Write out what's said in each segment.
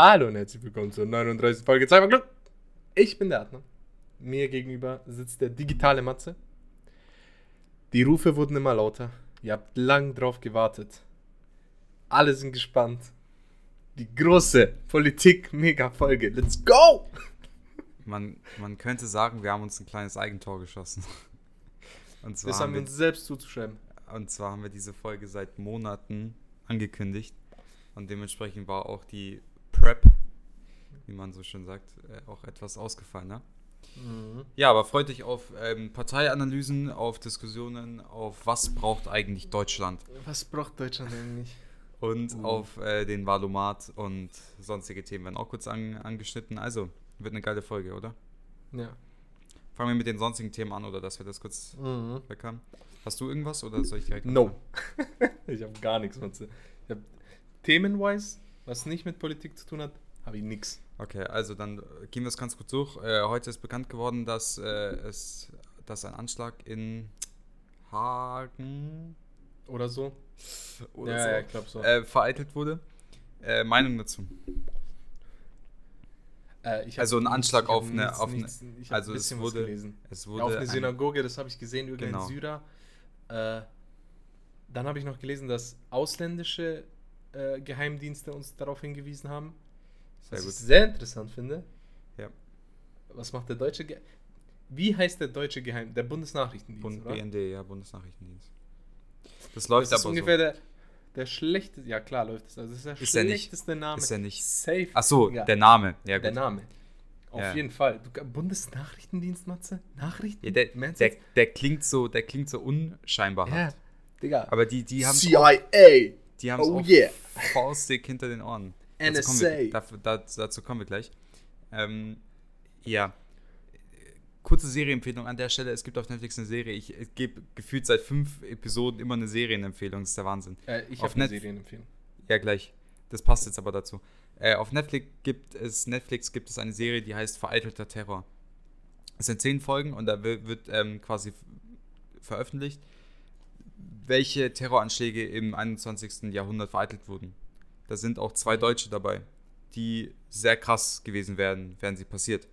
Hallo und herzlich willkommen zur 39. Folge Glück. Ich bin der Adner. Mir gegenüber sitzt der digitale Matze. Die Rufe wurden immer lauter. Ihr habt lang drauf gewartet. Alle sind gespannt. Die große Politik-Mega-Folge. Let's go! Man, man könnte sagen, wir haben uns ein kleines Eigentor geschossen. Und zwar das haben wir uns selbst zuzuschreiben. Und zwar haben wir diese Folge seit Monaten angekündigt. Und dementsprechend war auch die Prep, wie man so schön sagt, äh, auch etwas ausgefallen. Ne? Mhm. Ja, aber freut dich auf ähm, Parteianalysen, auf Diskussionen, auf was braucht eigentlich Deutschland. Was braucht Deutschland eigentlich? Und uh. auf äh, den Valomat und sonstige Themen werden auch kurz an, angeschnitten. Also, wird eine geile Folge, oder? Ja. Fangen wir mit den sonstigen Themen an, oder dass wir das kurz mhm. weg haben. Hast du irgendwas oder soll ich direkt? No. ich habe gar nichts. Ich habe Themenwise, was nicht mit Politik zu tun hat, habe ich nichts. Okay, also dann gehen wir es ganz kurz durch. Äh, heute ist bekannt geworden, dass äh, es dass ein Anschlag in Hagen oder so oder ja, so, ja, ich glaube so. Äh, vereitelt wurde. Äh, Meinung dazu? Äh, also ein Anschlag nichts, auf eine, auf nichts, eine also es wurde, es wurde auf eine Synagoge, das habe ich gesehen, irgendein genau. Syrer. Äh, dann habe ich noch gelesen, dass ausländische äh, Geheimdienste uns darauf hingewiesen haben. Sehr was gut. ich sehr interessant finde. Ja. Was macht der deutsche Ge Wie heißt der deutsche Geheim der Bundesnachrichtendienst? Bund, oder? BND, ja, Bundesnachrichtendienst. Das läuft das ist aber ungefähr so. der der schlechteste, ja klar läuft es. Also das ist der ist schlechteste Name. Ist er nicht. Safe. Ach so, ja. der Name. Ja, gut. Der Name. Auf ja. jeden Fall. Du, Bundesnachrichtendienst, Matze? Nachrichten? Ja, der, der, der, klingt so, der klingt so unscheinbar. Ja, Digga. Aber die, die haben CIA. Die haben oh, yeah. faustdick hinter den Ohren. NSA. Wir, dazu, dazu, kommen wir gleich. Ähm, ja. Kurze Serienempfehlung an der Stelle. Es gibt auf Netflix eine Serie. Ich, ich gebe gefühlt seit fünf Episoden immer eine Serienempfehlung. Das ist der Wahnsinn. Äh, ich habe eine Serienempfehlung. Ja, gleich. Das passt jetzt aber dazu. Äh, auf Netflix gibt, es, Netflix gibt es eine Serie, die heißt Vereitelter Terror. Es sind zehn Folgen und da wird, wird ähm, quasi veröffentlicht, welche Terroranschläge im 21. Jahrhundert vereitelt wurden. Da sind auch zwei Deutsche dabei, die sehr krass gewesen wären, wären sie passiert.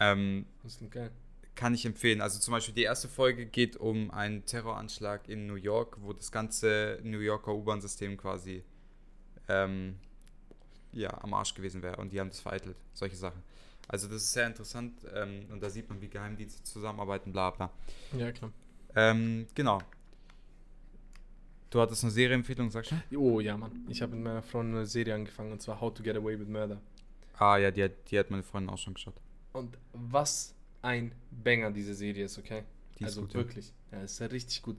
Ähm, das ist geil. Kann ich empfehlen. Also zum Beispiel die erste Folge geht um einen Terroranschlag in New York, wo das ganze New Yorker U-Bahn-System quasi ähm, ja, am Arsch gewesen wäre und die haben das vereitelt. Solche Sachen. Also das ist sehr interessant ähm, und da sieht man, wie Geheimdienste zusammenarbeiten, bla bla. Ja, klar. Ähm, genau. Du hattest eine Serienempfehlung, sagst du? Oh ja, Mann. Ich habe mit meiner Freundin eine Serie angefangen und zwar How to Get Away with Murder. Ah ja, die hat, die hat meine Freundin auch schon geschaut. Und was ein Banger diese Serie ist, okay? Die also gut, wirklich. Ja, ist ja richtig gut.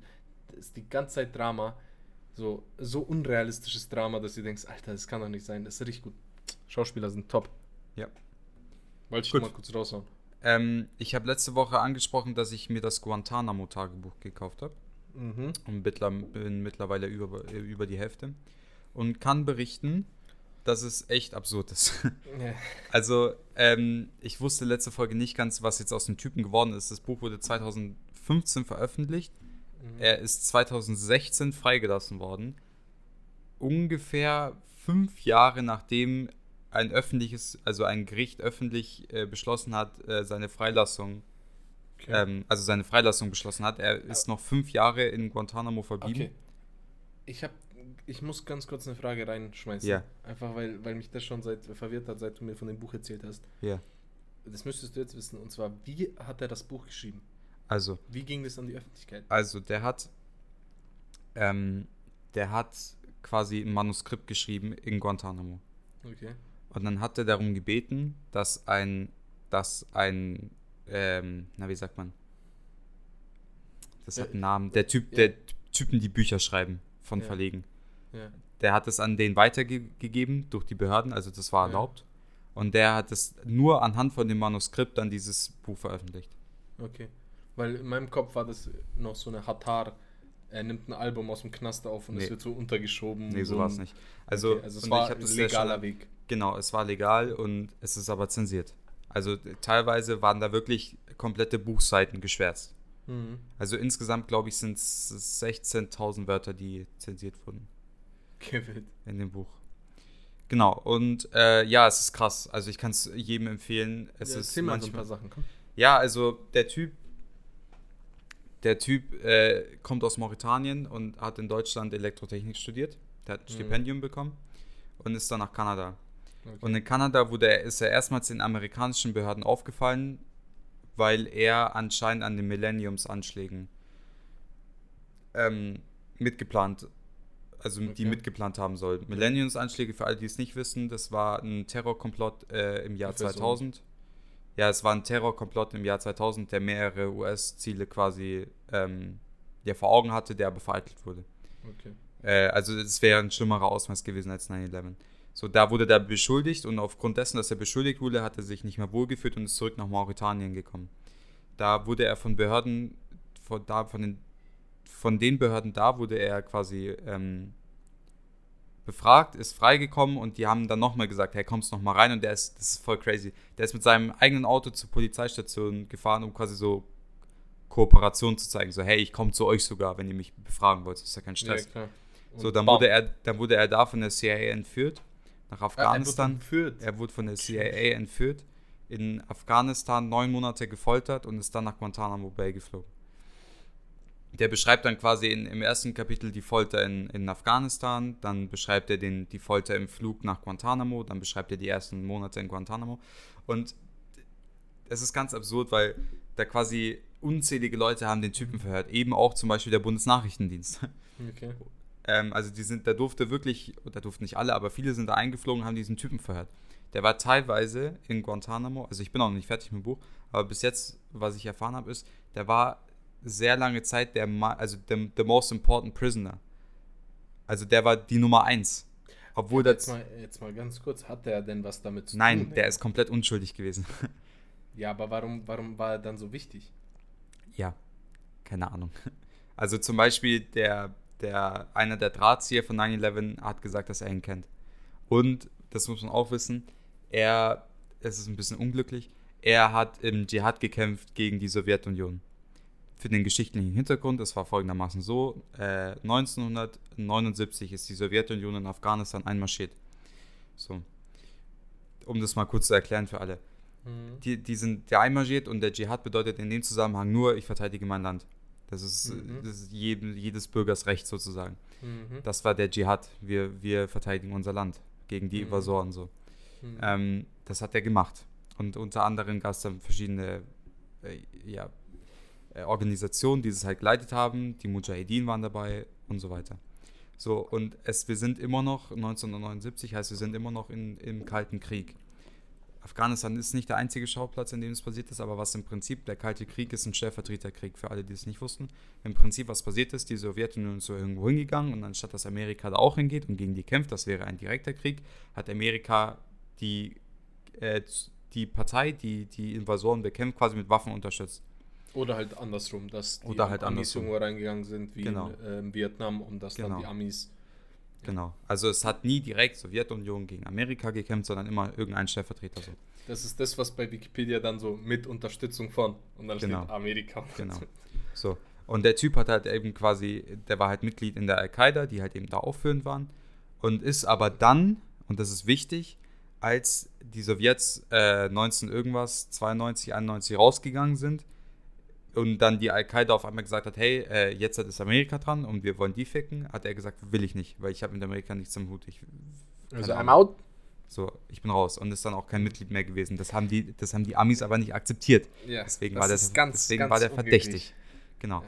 Das ist die ganze Zeit Drama so, so unrealistisches Drama, dass du denkst, Alter, das kann doch nicht sein. Das ist richtig gut. Schauspieler sind top. Ja. Wollte ich gut. mal kurz raushauen. Ähm, ich habe letzte Woche angesprochen, dass ich mir das Guantanamo-Tagebuch gekauft habe. Mhm. Und bin mittlerweile über, über die Hälfte. Und kann berichten, dass es echt absurd ist. Ja. Also, ähm, ich wusste letzte Folge nicht ganz, was jetzt aus dem Typen geworden ist. Das Buch wurde 2015 veröffentlicht. Mhm. Er ist 2016 freigelassen worden. Ungefähr fünf Jahre nachdem ein öffentliches, also ein Gericht öffentlich äh, beschlossen hat, äh, seine Freilassung, okay. ähm, also seine Freilassung beschlossen hat. Er ist noch fünf Jahre in Guantanamo verblieben. Okay. Ich habe, ich muss ganz kurz eine Frage reinschmeißen. Ja. Einfach weil, weil mich das schon seit verwirrt hat, seit du mir von dem Buch erzählt hast. Ja. Das müsstest du jetzt wissen. Und zwar, wie hat er das Buch geschrieben? Also. Wie ging das an die Öffentlichkeit? Also, der hat. Ähm, der hat quasi ein Manuskript geschrieben in Guantanamo. Okay. Und dann hat er darum gebeten, dass ein, dass ein, ähm, na wie sagt man? Das hat einen Namen. Der Typ, der Typen, die Bücher schreiben von. Verlegen. Der hat es an den weitergegeben durch die Behörden, also das war erlaubt. Und der hat es nur anhand von dem Manuskript dann dieses Buch veröffentlicht. Okay. Weil in meinem Kopf war das noch so eine Hatar. Er nimmt ein Album aus dem Knast auf und nee. es wird so untergeschoben. Nee, so war es nicht. Also, okay, also es war ein legaler schon, Weg. Genau, es war legal und es ist aber zensiert. Also teilweise waren da wirklich komplette Buchseiten geschwärzt. Mhm. Also insgesamt, glaube ich, sind es 16.000 Wörter, die zensiert wurden. Gewillt. In dem Buch. Genau, und äh, ja, es ist krass. Also ich kann es jedem empfehlen. Es Ja, ist erzähl mal so ein manchmal, paar Sachen, komm. Ja, also der Typ, der Typ äh, kommt aus Mauretanien und hat in Deutschland Elektrotechnik studiert. Der hat ein Mhm. Stipendium bekommen und ist dann nach Kanada. Okay. Und in Kanada wurde er, ist er erstmals den amerikanischen Behörden aufgefallen, weil er anscheinend an den Millenniums-Anschlägen ähm, mitgeplant, also die Okay. mitgeplant haben soll. Millenniums-Anschläge, für alle, die es nicht wissen, das war ein Terrorkomplott äh, im Jahr Ungefähr so. 2000. Ja, es war ein Terrorkomplott im Jahr 2000, der mehrere US-Ziele quasi ähm, ja, vor Augen hatte, der aber vereitelt wurde. okay. Äh, also es wäre ein schlimmerer Ausmaß gewesen als 9-11. So, da wurde er beschuldigt und aufgrund dessen, dass er beschuldigt wurde, hat er sich nicht mehr wohlgefühlt und ist zurück nach Mauretanien gekommen. Da wurde er von Behörden, von, da, von, den, von den Behörden da wurde er quasi ähm, befragt, ist freigekommen und die haben dann nochmal gesagt, hey, kommst noch mal rein und der ist, das ist voll crazy. Der ist mit seinem eigenen Auto zur Polizeistation gefahren, um quasi so Kooperation zu zeigen. So, hey, ich komme zu euch sogar, wenn ihr mich befragen wollt. Das ist ja kein Stress. Ja. So, dann bam. wurde, er, dann wurde er da von der CIA entführt, nach Afghanistan. Er wurde er wurde von der CIA entführt, in Afghanistan neun Monate gefoltert und ist dann nach Guantanamo Bay geflogen. Der beschreibt dann quasi in, im ersten Kapitel die Folter in, in Afghanistan, dann beschreibt er den, die Folter im Flug nach Guantanamo, dann beschreibt er die ersten Monate in Guantanamo. Und es ist ganz absurd, weil da quasi unzählige Leute haben den Typen verhört, eben auch zum Beispiel der Bundesnachrichtendienst. Okay. Ähm, also die sind, da durfte wirklich, da durften nicht alle, aber viele sind da eingeflogen, haben diesen Typen verhört. Der war teilweise in Guantanamo, also ich bin auch noch nicht fertig mit dem Buch, aber bis jetzt, was ich erfahren habe, ist, der war sehr lange Zeit der, also the, the most important prisoner. Also der war die Nummer eins. Obwohl Jetzt das, mal, jetzt mal ganz kurz, hat der denn was damit zu nein, tun? der ist komplett unschuldig gewesen. Ja, aber warum, warum war er dann so wichtig? Ja, keine Ahnung. Also zum Beispiel der, der, einer der Drahtzieher von 9-11 hat gesagt, dass er ihn kennt. Und, das muss man auch wissen, er, es ist ein bisschen unglücklich, er hat im Dschihad gekämpft gegen die Sowjetunion. Für den geschichtlichen Hintergrund, es war folgendermaßen so, äh, 1979 ist die Sowjetunion in Afghanistan einmarschiert. So. Um das mal kurz zu erklären für alle Mhm. die, die sind der einmarschiert und der Dschihad bedeutet in dem Zusammenhang nur, ich verteidige mein Land. Das ist, Mhm. das ist jedem, jedes Bürgers Recht sozusagen. Mhm. Das war der Dschihad. Wir, wir verteidigen unser Land gegen die Mhm. Invasoren so. Mhm. Ähm, das hat er gemacht. Und unter anderem gab es dann verschiedene äh, ja, äh, Organisationen, die es halt geleitet haben. Die Mujahideen waren dabei und so weiter. So, und es, wir sind immer noch, 1979 heißt, wir sind immer noch in, im Kalten Krieg. Afghanistan ist nicht der einzige Schauplatz, in dem es passiert ist, aber was im Prinzip, der Kalte Krieg ist ein Stellvertreterkrieg für alle, die es nicht wussten. Im Prinzip, was passiert ist, die Sowjetunion ist so irgendwo hingegangen und anstatt dass Amerika da auch hingeht und gegen die kämpft, das wäre ein direkter Krieg, hat Amerika die, äh, die Partei, die die Invasoren bekämpft, quasi mit Waffen unterstützt. Oder halt andersrum, dass die Oder halt Amis andersrum. irgendwo reingegangen sind, wie Genau. in ähm, Vietnam, und dass Genau. dann die Amis. Genau. Also es hat nie direkt Sowjetunion gegen Amerika gekämpft, sondern immer irgendein Stellvertreter so. Das ist das, was bei Wikipedia dann so mit Unterstützung von. Und dann Genau. steht Amerika. Genau. So. Und der Typ hat halt eben quasi, der war halt Mitglied in der Al-Qaida, die halt eben da aufführend waren. Und ist aber dann, und das ist wichtig, als die Sowjets äh, 19 irgendwas, 92, 91 rausgegangen sind und dann die Al-Qaida auf einmal gesagt hat, hey, äh, jetzt ist Amerika dran und wir wollen die ficken, hat er gesagt, will ich nicht, weil ich habe mit Amerika nichts am Hut. Ich, Also I'm out. so, ich bin raus und ist dann auch kein Mitglied mehr gewesen. Das haben die, das haben die Amis aber nicht akzeptiert. Ja, Deswegen das war der, ist ganz, deswegen ganz war der verdächtig. Genau.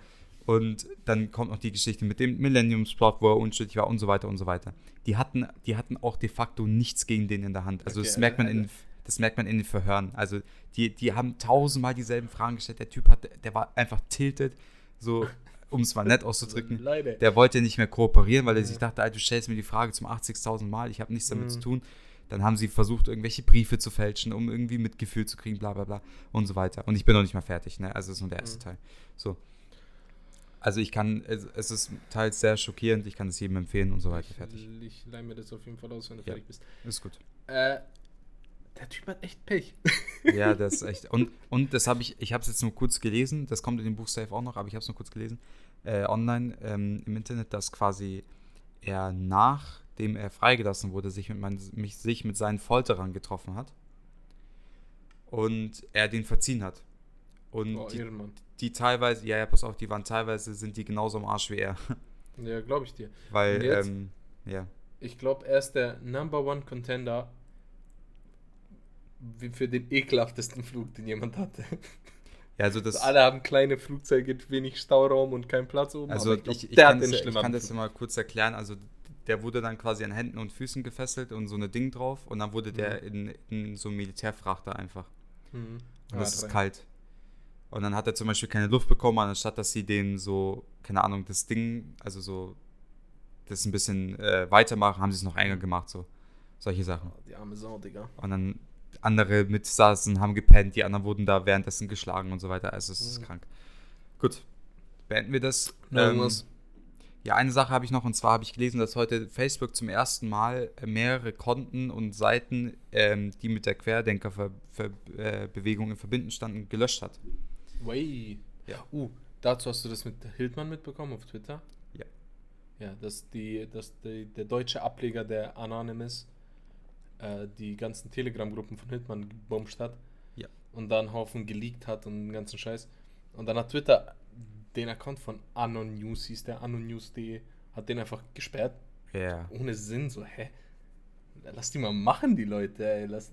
Und dann kommt noch die Geschichte mit dem Millenniumsplot, wo er unschuldig war und so weiter und so weiter. Die hatten, die hatten auch de facto nichts gegen den in der Hand. Also Okay, das merkt man also- in, das merkt man in den Verhören. Also die, die haben tausendmal dieselben Fragen gestellt. Der Typ hat, der war einfach tilted, so um es mal nett auszudrücken. Leider. Der wollte nicht mehr kooperieren, weil er sich dachte, Alter, du stellst mir die Frage zum 80.000 Mal, ich habe nichts damit Mhm. zu tun. Dann haben sie versucht, irgendwelche Briefe zu fälschen, um irgendwie Mitgefühl zu kriegen, bla bla bla und so weiter. Und ich bin noch nicht mal fertig, ne? Also das ist nur der erste Mhm. Teil. So. Also ich kann, es, es ist teils sehr schockierend, ich kann es jedem empfehlen und so weiter. Fertig. Ich, ich leih mir das auf jeden Fall aus, wenn du Ja. fertig bist. Ist gut. Äh, der Typ hat echt Pech. Ja, das ist echt. Und, und das habe ich, ich habe es jetzt nur kurz gelesen, das kommt in dem Buch Safe auch noch, aber ich habe es nur kurz gelesen, äh, online ähm, im Internet, dass quasi er nach nachdem er freigelassen wurde, sich mit, mein, mich, sich mit seinen Folterern getroffen hat. Und er den verziehen hat. Und Oh, die, die teilweise, ja, ja, pass auf, die waren teilweise, sind die genauso am Arsch wie er. Ja, glaube ich dir. Weil, jetzt? ähm, ja. Ich glaube, er ist der Number One Contender für den ekelhaftesten Flug, den jemand hatte. Ja, also das. Alle haben kleine Flugzeuge, wenig Stauraum und keinen Platz oben. Also ich, glaub, ich, der kann das, ja- ich kann das ja mal kurz erklären. Also der wurde dann quasi an Händen und Füßen gefesselt und so eine Ding drauf und dann wurde der in, in so einen Militärfrachter einfach. Mhm. Und Ah, das ist drei. kalt. Und dann hat er zum Beispiel keine Luft bekommen, anstatt dass sie den so, keine Ahnung, das Ding, also so, das ein bisschen äh, weitermachen, haben sie es noch enger gemacht, so. Solche Sachen. Oh, die arme Sau, Digga. Und dann andere mitsaßen, haben gepennt, die anderen wurden da währenddessen geschlagen und so weiter. Also es ist Mhm. krank. Gut, beenden wir das. Irgendwas? ja, eine Sache habe ich noch und zwar habe ich gelesen, dass heute Facebook zum ersten Mal äh, mehrere Konten und Seiten, ähm, die mit der Querdenker-Bewegung äh, in Verbindung standen, gelöscht hat. Way. Ja. Uh, dazu hast du das mit Hildmann mitbekommen auf Twitter? Ja. Ja, dass, die, dass die, der deutsche Ableger der Anonymous äh, die ganzen Telegram-Gruppen von Hildmann gebombt hat. Ja. Und dann einen Haufen geleakt hat und den ganzen Scheiß. Und dann hat Twitter den Account von Anon News, hieß der anonnews.de, hat den einfach gesperrt. Ja. Ohne Sinn, so, hä? Lass die mal machen, die Leute, ey. Lass,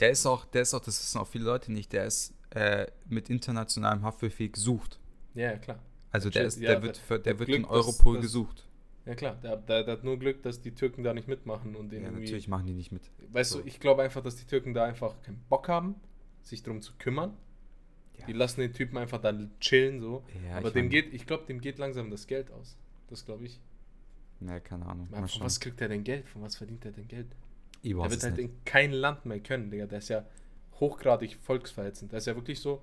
Der ist auch, der ist auch, das wissen auch viele Leute nicht, der ist äh, mit internationalem Haftbefehl gesucht. Ja, ja, klar. Also der, Ja, ist, der der- wird, der der wird Glück, in Europol dass- gesucht. Ja, klar. Der, der, der hat nur Glück, dass die Türken da nicht mitmachen und den Ja, irgendwie. natürlich machen die nicht mit. Weißt So. du, ich glaube einfach, dass die Türken da einfach keinen Bock haben, sich darum zu kümmern. Ja. Die lassen den Typen einfach dann chillen so. Ja, Aber dem geht, ich glaube, dem geht langsam das Geld aus. Das glaube ich. Ne, keine Ahnung. Von was kriegt er denn Geld? Von was verdient er denn Geld? Ich Er weiß wird es halt nicht. in kein Land mehr können, Digga. Der ist ja hochgradig volksverhetzend. Der ist ja wirklich so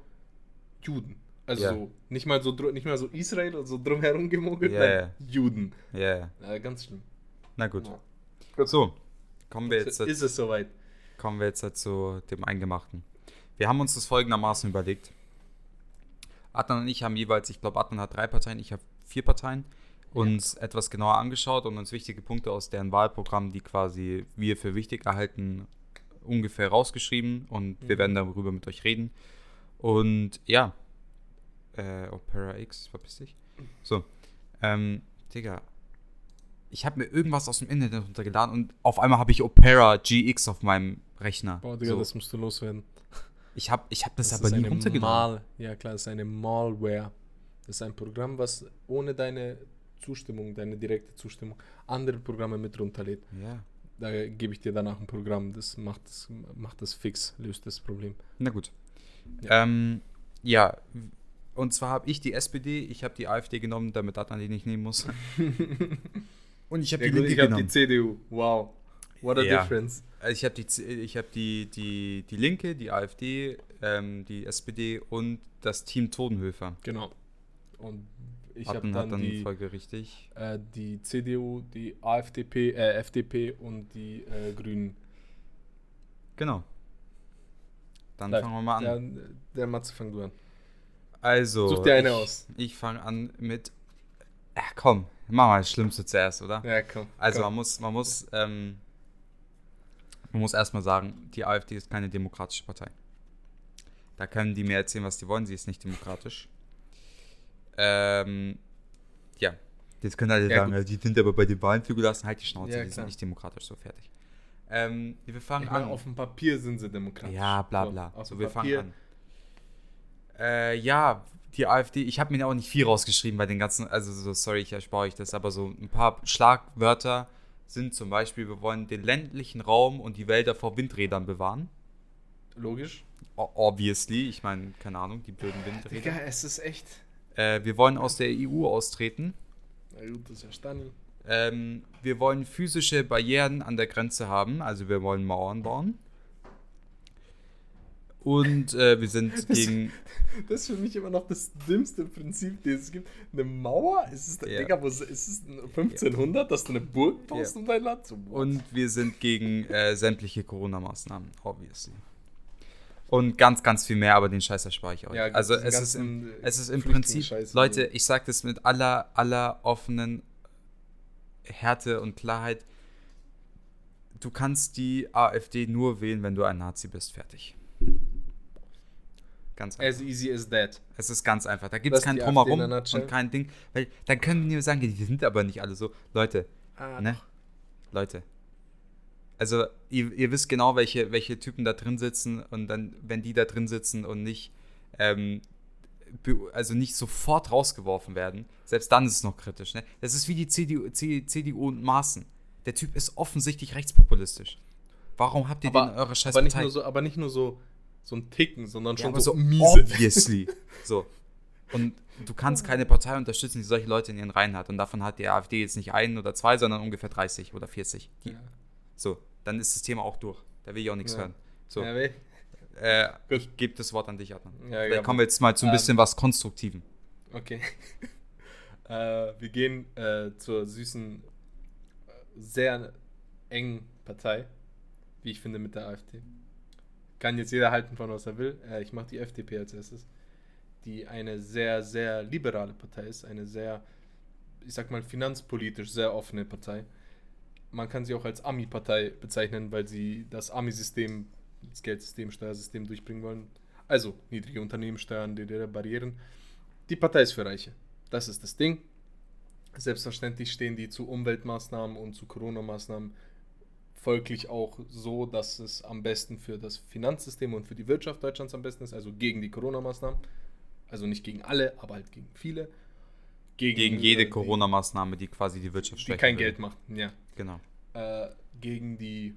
Juden. Also Ja. so, nicht mal so nicht mal so Israel und so drumherum gemogelt, Ja, nein, ja. Juden. Ja, ja. Ja, ganz schlimm. Na gut. Ja. So, kommen wir jetzt, ist es soweit. kommen wir jetzt zu dem Eingemachten. Wir haben uns das folgendermaßen überlegt. Adnan und ich haben jeweils, ich glaube, Adnan hat drei Parteien, ich habe vier Parteien, uns etwas genauer angeschaut und uns wichtige Punkte aus deren Wahlprogramm, die quasi wir für wichtig erhalten, ungefähr rausgeschrieben und wir Mhm. werden darüber mit euch reden. Und ja, äh, Opera X, verpiss dich. So, ähm, Digga, ich habe mir irgendwas aus dem Internet runtergeladen und auf einmal habe ich Opera GX auf meinem Rechner. Boah, Digga, so. das musst du loswerden. Ich habe ich hab das, Das aber nie runtergeladen. Mal, ja klar, das ist eine Malware. Das ist ein Programm, was ohne deine Zustimmung, deine direkte Zustimmung, andere Programme mit runterlädt. Ja. Da gebe ich dir danach ein Programm, das macht das, macht das fix, löst das Problem. Na gut. Ja, ähm, ja und zwar habe ich die SPD, ich habe die AfD genommen, damit Adnan die nicht nehmen muss. und ich habe Ja, die Linke ich habe die. CDU. Wow. What a Ja. difference. Ich habe die, ich hab die, die, die Linke, die AfD, ähm, die SPD und das Team Todenhöfer. Genau. Und ich habe dann, hat dann die, folgerichtig. äh, die CDU, die AfDP, äh, FDP und die äh, Grünen. Genau. Dann Bleib. fangen wir mal an. Der, der Matze, fang du an. Also. Such dir eine ich, aus. Ich fange an mit. Ja, komm, mach mal das Schlimmste zuerst, oder? Ja, komm. Also komm. man muss, man muss, ähm, man muss erstmal sagen, die AfD ist keine demokratische Partei. Da können die mir erzählen, was die wollen, sie ist nicht demokratisch. Ähm, ja. Jetzt können alle Ja, sagen, gut. die sind aber bei den Wahlen zugelassen, halt die Schnauze, Ja, die sind nicht demokratisch, so fertig. Ähm, wir fangen Ich meine, an. auf dem Papier sind sie demokratisch. Ja, bla So, bla. auf So, dem wir Papier- fangen an. Äh, ja, die AfD, ich habe mir auch nicht viel rausgeschrieben bei den ganzen, also so, sorry, ich erspare euch das, aber so ein paar Schlagwörter sind zum Beispiel, wir wollen den ländlichen Raum und die Wälder vor Windrädern bewahren. Logisch. O obviously, ich meine, keine Ahnung, die blöden Digga, Windräder. es ist echt. Äh, wir wollen aus der EU austreten. Na gut, das ist ja Stani. Ähm, wir wollen physische Barrieren an der Grenze haben, also wir wollen Mauern bauen. Und äh, wir sind gegen. Das ist für mich immer noch das dümmste Prinzip, das es gibt. Eine Mauer? Ist es, Ja. Digga, wo, ist es 1500, dass du eine Burg baust Ja. um dein Land? So, what? Und wir sind gegen äh, sämtliche Corona-Maßnahmen, obviously. Und ganz, ganz viel mehr, aber den Scheiß erspare ich euch. Ja, also diesen es ist, im, äh, es ist im Prinzip, und Leute, so. ich sage das mit aller, aller offenen Härte und Klarheit. du kannst die AfD nur wählen, wenn du ein Nazi bist. Fertig. Ganz einfach. As easy as that. Es ist ganz einfach. Da gibt es kein Drumherum und kein Ding. Weil dann können die nur sagen, die sind aber nicht alle so. Leute, Ah, ne? Leute. Also, ihr, ihr wisst genau, welche, welche Typen da drin sitzen und dann, wenn die da drin sitzen und nicht, ähm, also nicht sofort rausgeworfen werden, selbst dann ist es noch kritisch. Ne? Das ist wie die CDU, CDU und Maaßen. Der Typ ist offensichtlich rechtspopulistisch. Warum habt ihr den in eurer scheiß aber, so, aber nicht nur so, so ein Ticken, sondern schon so, so miese. obviously. so. Und du kannst keine Partei unterstützen, die solche Leute in ihren Reihen hat. Und davon hat die AfD jetzt nicht einen oder zwei, sondern ungefähr 30 oder 40. Die, Ja. So, dann ist das Thema auch durch. Da will ich auch nichts Ja. hören. So, Ja, weh. äh, ich gebe das Wort an dich, Adnan. Ja, ja, kommen wir jetzt mal zu ein ähm, bisschen was Konstruktivem. Okay. äh, wir gehen äh, zur süßen, äh, sehr engen Partei, wie ich finde, mit der AfD. Kann jetzt jeder halten von was er will. Äh, ich mache die FDP als erstes, die eine sehr, sehr liberale Partei ist, eine sehr, ich sag mal, finanzpolitisch sehr offene Partei. Man kann sie auch als Ami-Partei bezeichnen, weil sie das Ami-System, das Geldsystem, Steuersystem durchbringen wollen. Also niedrige Unternehmenssteuern, die Barrieren. Die Partei ist für Reiche. Das ist das Ding. Selbstverständlich stehen die zu Umweltmaßnahmen und zu Corona-Maßnahmen folglich auch so, dass es am besten für das Finanzsystem und für die Wirtschaft Deutschlands am besten ist, also gegen die Corona-Maßnahmen. Also nicht gegen alle, aber halt gegen viele. Gegen jede äh, die- Corona-Maßnahme, die quasi die Wirtschaft Die schwächen kein will. Geld macht, ja. Genau. Äh, gegen die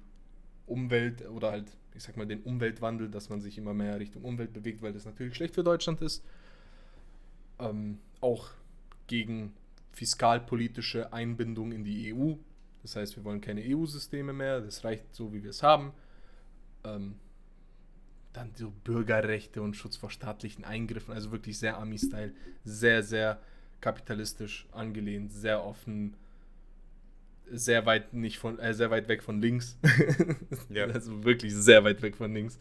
Umwelt oder halt, ich sag mal, den Umweltwandel, dass man sich immer mehr Richtung Umwelt bewegt, weil das natürlich schlecht für Deutschland ist. Ähm, auch gegen fiskalpolitische Einbindung in die EU. Das heißt, wir wollen keine EU-Systeme mehr, das reicht so, wie wir es haben. Ähm, dann so Bürgerrechte und Schutz vor staatlichen Eingriffen, also wirklich sehr Ami-Style, sehr, sehr kapitalistisch angelehnt, sehr offen, sehr weit nicht von, äh, sehr weit weg von links. Ja. Also wirklich sehr weit weg von links.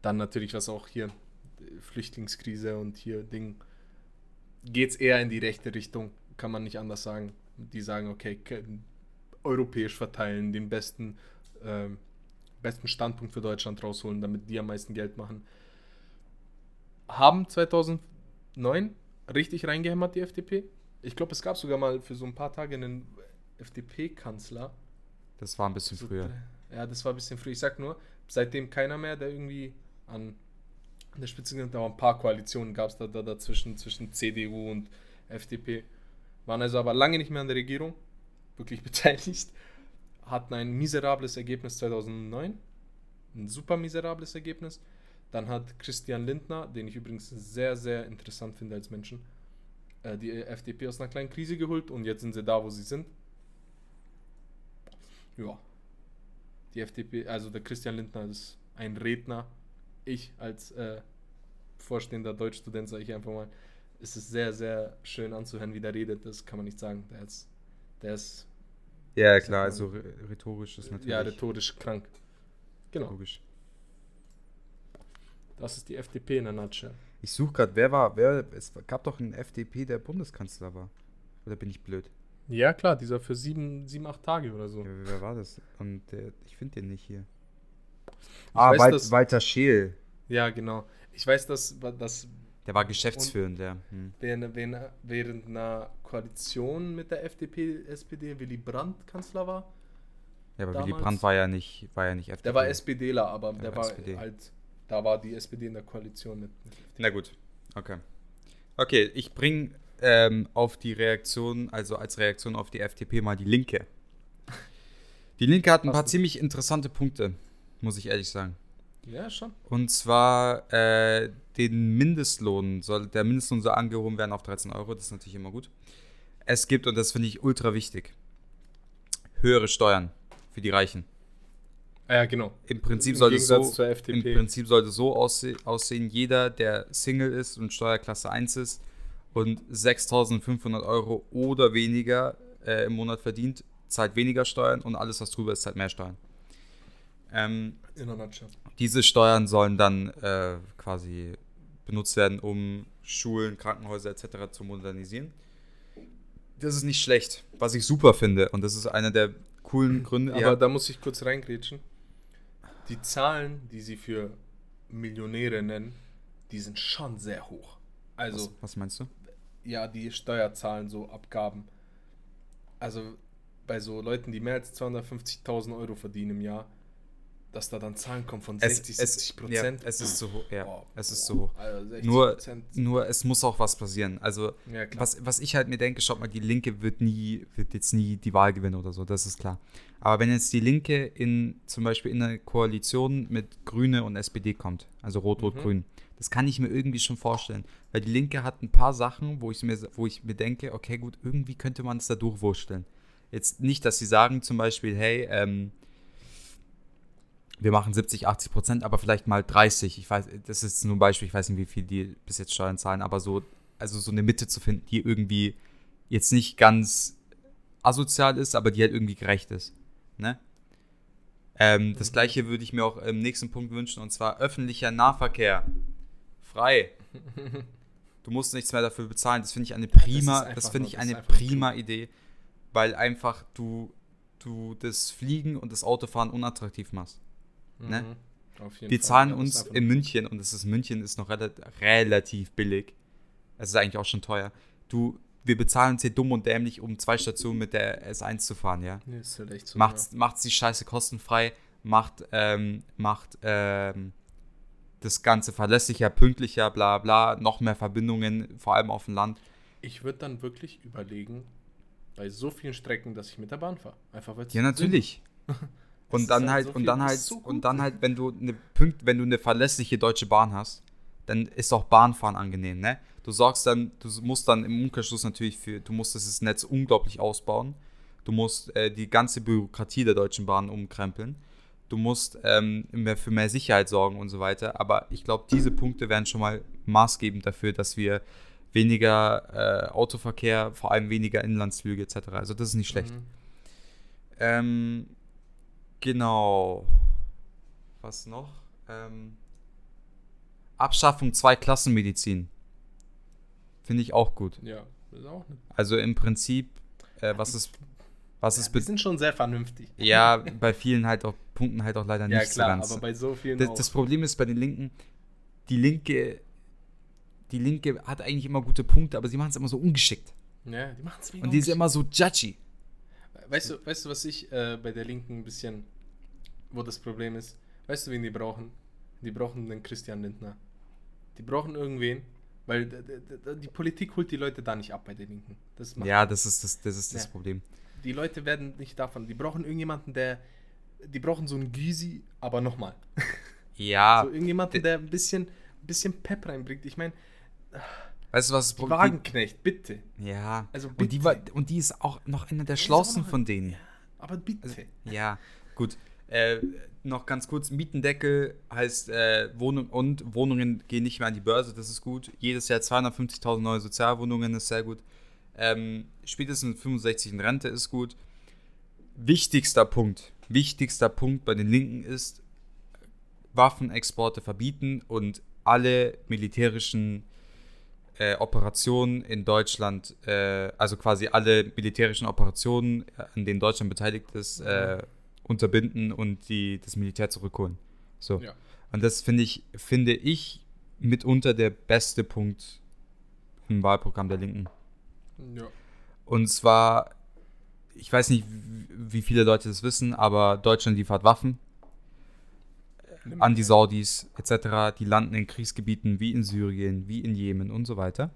Dann natürlich, was auch hier, Flüchtlingskrise und hier Ding, geht es eher in die rechte Richtung, kann man nicht anders sagen. Die sagen, okay, europäisch verteilen, den besten, ähm, besten Standpunkt für Deutschland rausholen, damit die am meisten Geld machen. Haben 2009 richtig reingehämmert, die FDP. Ich glaube, es gab sogar mal für so ein paar Tage einen FDP-Kanzler. Das war ein bisschen So früher. Ja, das war ein bisschen früh. Ich sag nur, seitdem keiner mehr, der irgendwie an, an der Spitze da waren ein paar Koalitionen gab es da, da dazwischen, zwischen CDU und FDP. Waren also aber lange nicht mehr an der Regierung, wirklich beteiligt. Hatten ein miserables Ergebnis 2009. Ein super miserables Ergebnis. Dann hat Christian Lindner, den ich übrigens sehr, sehr interessant finde als Menschen, äh, die FDP aus einer kleinen Krise geholt und jetzt sind sie da, wo sie sind. Ja. Die FDP, also der Christian Lindner ist ein Redner. Ich als äh, vorstehender Deutschstudent sage ich einfach mal, es ist sehr, sehr schön anzuhören, wie der redet. Das kann man nicht sagen. Der ist, der ist Ja, klar, also rhe- rhetorisch ist natürlich ja, rhetorisch krank. Genau. logisch. Das ist die FDP in der Nutshell. Ich suche gerade, wer war, wer, es gab doch einen FDP, der Bundeskanzler war. Oder bin ich blöd? Ja, klar, dieser für sieben, sieben acht Tage oder so. Ja, wer war das? Und der, ich finde den nicht hier. Ich ah, weiß, Wal dass- Walter Scheel. Ja, genau. Ich weiß, dass, dass Der war geschäftsführend, der. Hm. während, während, während einer Koalition mit der FDP, SPD Willy Brandt Kanzler war. Ja, aber Willy Damals- Brandt war ja nicht, war ja nicht FDP. Der war SPDler, aber Der der, war SPD. halt, da war die SPD in der Koalition mit. Na gut. Okay. Okay, ich bringe ähm, auf die Reaktion, also als Reaktion auf die FDP mal die Linke. Die Linke hat ein paar Passend. ziemlich interessante Punkte, muss ich ehrlich sagen. ja, schon. Und zwar äh, den Mindestlohn, soll, der Mindestlohn soll angehoben werden auf 13 Euro, das ist natürlich immer gut. Es gibt, und das finde ich ultra wichtig, höhere Steuern für die Reichen. Ah, ja, genau. Im Prinzip Im sollte es so, im. Prinzip sollte so ausse aussehen, jeder, der Single ist und Steuerklasse 1 ist und 6.500 Euro oder weniger äh, im Monat verdient, zahlt weniger Steuern und alles, was drüber ist, zahlt mehr Steuern. Ähm, In der Nutshell. diese Steuern sollen dann äh, quasi benutzt werden, um Schulen, Krankenhäuser etc. zu modernisieren. Das ist nicht schlecht. Was ich super finde, und das ist einer der coolen Gründe. Aber ja. da muss ich kurz reingrätschen. Die Zahlen, die sie für Millionäre nennen, die sind schon sehr hoch. Also, was, was meinst du? ja, die Steuerzahlen, so Abgaben. Also, bei so Leuten, die mehr als 250.000 Euro verdienen im Jahr, dass da dann Zahlen kommen von 60, 70 Prozent. Ja, es ist zu hoch. Ja, Boah, es ist zu hoch. Also 60 Nur, nur es muss auch was passieren. Also Ja, was, was ich halt mir denke, schaut mal, die Linke wird nie, wird jetzt nie die Wahl gewinnen oder so, das ist klar. Aber wenn jetzt die Linke in zum Beispiel in eine Koalition mit Grüne und SPD kommt, also Mhm. Rot-Rot-Grün, das kann ich mir irgendwie schon vorstellen. Weil die Linke hat ein paar Sachen, wo ich mir, wo ich mir denke, okay, gut, irgendwie könnte man es da durchwursteln. Jetzt nicht, dass sie sagen zum Beispiel, hey, ähm, wir machen 70, 80 Prozent, aber vielleicht mal 30. Ich weiß, das ist nur ein Beispiel, ich weiß nicht, wie viel die bis jetzt Steuern zahlen, aber so, also so eine Mitte zu finden, die irgendwie jetzt nicht ganz asozial ist, aber die halt irgendwie gerecht ist. Ne? Ähm, das gleiche würde ich mir auch im nächsten Punkt wünschen, und zwar öffentlicher Nahverkehr. Frei. Du musst nichts mehr dafür bezahlen. Das finde ich eine prima, einfach das finde nur- ich das eine prima Idee, weil einfach du, du das Fliegen und das Autofahren unattraktiv machst. Ne? Mhm. Jeden Wir Fall. zahlen das uns in München, und das ist München ist noch relativ, relativ billig. Es ist eigentlich auch schon teuer. Du, wir bezahlen uns hier dumm und dämlich, um zwei Stationen mit der S1 zu fahren, ja. Nee, ist halt echt so. Macht's, macht's die Scheiße kostenfrei, macht, ähm, macht ähm, das Ganze verlässlicher, pünktlicher, bla bla, noch mehr Verbindungen, vor allem auf dem Land. Ich würde dann wirklich überlegen, bei so vielen Strecken, dass ich mit der Bahn fahre. Einfach weil Ja, natürlich. Und dann halt halt, so und dann halt, so und dann halt, wenn du eine Punkt, wenn du eine verlässliche deutsche Bahn hast, dann ist auch Bahnfahren angenehm, ne? Du sorgst dann, du musst dann im Umkehrschluss natürlich für, du musst das Netz unglaublich ausbauen. Du musst äh, die ganze Bürokratie der Deutschen Bahn umkrempeln. Du musst ähm, mehr für mehr Sicherheit sorgen und so weiter. Aber ich glaube, diese Punkte wären schon mal maßgebend dafür, dass wir weniger äh, Autoverkehr, vor allem weniger Inlandsflüge etc. Also das ist nicht schlecht. Mhm. Ähm, genau. Was noch? Ähm, Abschaffung Zweiklassenmedizin. Finde ich auch gut. Ja, das ist auch eine. Also im Prinzip, äh, was ist, was ist, Wir sind schon sehr vernünftig. ja, bei vielen halt auch Punkten halt auch leider Ja, nicht klar, so ganz. aber bei so vielen das, auch. das Problem ist bei den Linken, die Linke, die Linke hat eigentlich immer gute Punkte, aber sie machen es immer so ungeschickt. ja, die machen es Und die ist immer so judgy. Weißt du, weißt du, was ich äh, bei der Linken ein bisschen, wo das Problem ist? Weißt du, wen die brauchen? Die brauchen den Christian Lindner. Die brauchen irgendwen, weil die Politik holt die Leute da nicht ab bei der Linken. Das Ja, das ist das, das, ist das Ja. Problem. Die Leute werden nicht davon. Die brauchen irgendjemanden, der. Die brauchen so einen Gysi, aber nochmal. Ja, So irgendjemanden, der ein bisschen, ein bisschen Pep reinbringt. Ich meine, weißt du was? das Problem- Wagenknecht, bitte. Ja, Also und, die bitte. war, und die ist auch noch einer der noch- von denen. Aber bitte. Also, ja, gut. Äh, noch ganz kurz, Mietendeckel heißt äh, Wohnung und Wohnungen gehen nicht mehr an die Börse, das ist gut. Jedes Jahr 250.000 neue Sozialwohnungen ist sehr gut. Ähm, spätestens mit 65 in Rente ist gut. Wichtigster Punkt, wichtigster Punkt bei den Linken ist Waffenexporte verbieten und alle militärischen äh, Operationen in Deutschland, äh, also quasi alle militärischen Operationen, äh, an denen Deutschland beteiligt ist, äh, unterbinden und die, das Militär zurückholen. So. Ja. Und das finde ich, finde ich mitunter der beste Punkt im Wahlprogramm der Linken. Ja. Und zwar, ich weiß nicht, wie viele Leute das wissen, aber Deutschland liefert Waffen an die Saudis etc. Die landen in Kriegsgebieten wie in Syrien, wie in Jemen und so weiter.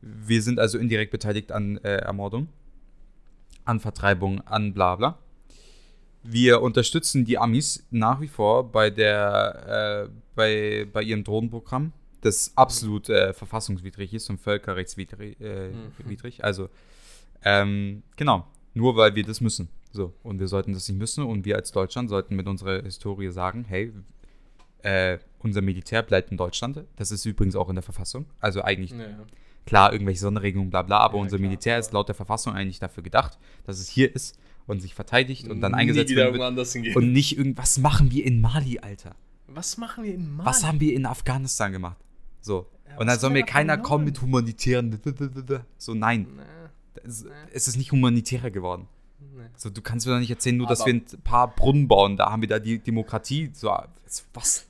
Wir sind also indirekt beteiligt an äh, Ermordung, an Vertreibung, an bla bla. Wir unterstützen die Amis nach wie vor bei, der, äh, bei, bei ihrem Drohnenprogramm, das absolut äh, verfassungswidrig ist und völkerrechtswidrig. Äh, Mhm. Also, ähm, genau, nur weil wir das müssen. So, und wir sollten das nicht müssen und wir als Deutschland sollten mit unserer Historie sagen, hey, äh, unser Militär bleibt in Deutschland. Das ist übrigens auch in der Verfassung. Also eigentlich, Ja, ja. klar, irgendwelche Sonderregelungen, bla bla, aber Ja, unser klar, Militär klar. ist laut der Verfassung eigentlich dafür gedacht, dass es hier ist und sich verteidigt und dann Nie eingesetzt wird. Und nicht irgendwas machen wir in Mali, Alter. was machen wir in Mali? Was haben wir in Afghanistan gemacht? So. Ja, und dann soll mir keiner kommen mit humanitären. So, nein. Na, Es, Nee. es ist nicht humanitärer geworden. Nee. Also du kannst mir doch nicht erzählen, nur dass Aber- wir ein paar Brunnen bauen, da haben wir da die Demokratie. So, was?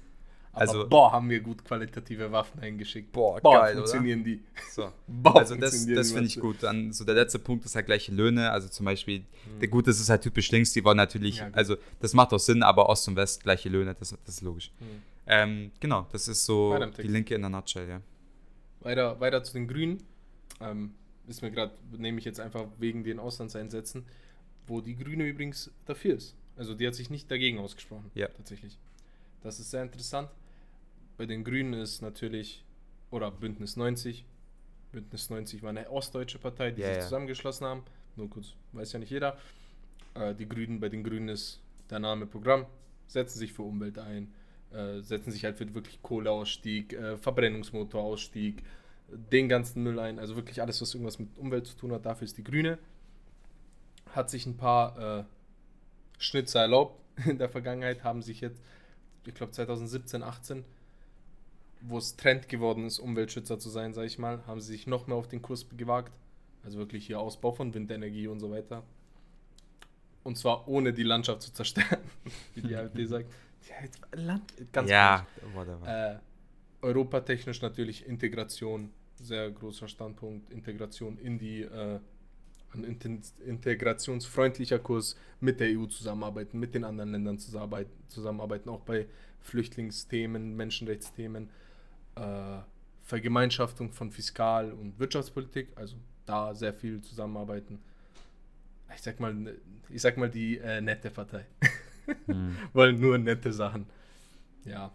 Aber Also- boah, haben wir gut qualitative Waffen eingeschickt. Boah, Boah, geil, funktionieren die. So. Boah, Also das, das finde ich gut. Dann so der letzte Punkt ist halt gleiche Löhne. Also zum Beispiel, der gut, das ist halt typisch links, die wollen natürlich, Mhm. Ja, gut. also das macht auch Sinn, aber Ost und West gleiche Löhne, das, das ist logisch. Mhm. Ähm, genau, das ist so die. Linke in der Nutshell, ja. Weiter, weiter zu den Grünen. Ähm, ist mir gerade, nehme ich jetzt einfach wegen den Auslandseinsätzen, wo die Grüne übrigens dafür ist. Also die hat sich nicht dagegen ausgesprochen. Ja. Tatsächlich. Das ist sehr interessant. Bei den Grünen ist natürlich, oder Bündnis 90. Bündnis 90 war eine ostdeutsche Partei, die Ja, sich ja. zusammengeschlossen haben. Nur kurz, weiß ja nicht jeder. Äh, die Grünen, bei den Grünen ist der Name Programm, setzen sich für Umwelt ein, äh, setzen sich halt für wirklich Kohleausstieg, äh, Verbrennungsmotorausstieg, den ganzen Müll ein, also wirklich alles, was irgendwas mit Umwelt zu tun hat, dafür ist die Grüne. Hat sich ein paar äh, Schnitzer erlaubt in der Vergangenheit, haben sich jetzt, ich glaube 2017, 18, wo es Trend geworden ist, Umweltschützer zu sein, sage ich mal, haben sie sich noch mehr auf den Kurs gewagt. Also wirklich hier Ausbau von Windenergie und so weiter. Und zwar ohne die Landschaft zu zerstören, wie die AfD sagt. Land, ganz ja, whatever. äh, europatechnisch natürlich Integration, sehr großer Standpunkt. Integration in die, äh, ein integrationsfreundlicher Kurs mit der EU zusammenarbeiten, mit den anderen Ländern zusammenarbeiten, zusammenarbeiten auch bei Flüchtlingsthemen, Menschenrechtsthemen, äh, Vergemeinschaftung von Fiskal- und Wirtschaftspolitik, also da sehr viel zusammenarbeiten. Ich sag mal, ne- ich sag mal die äh, nette Partei. Hm. Wollen nur nette Sachen. Ja,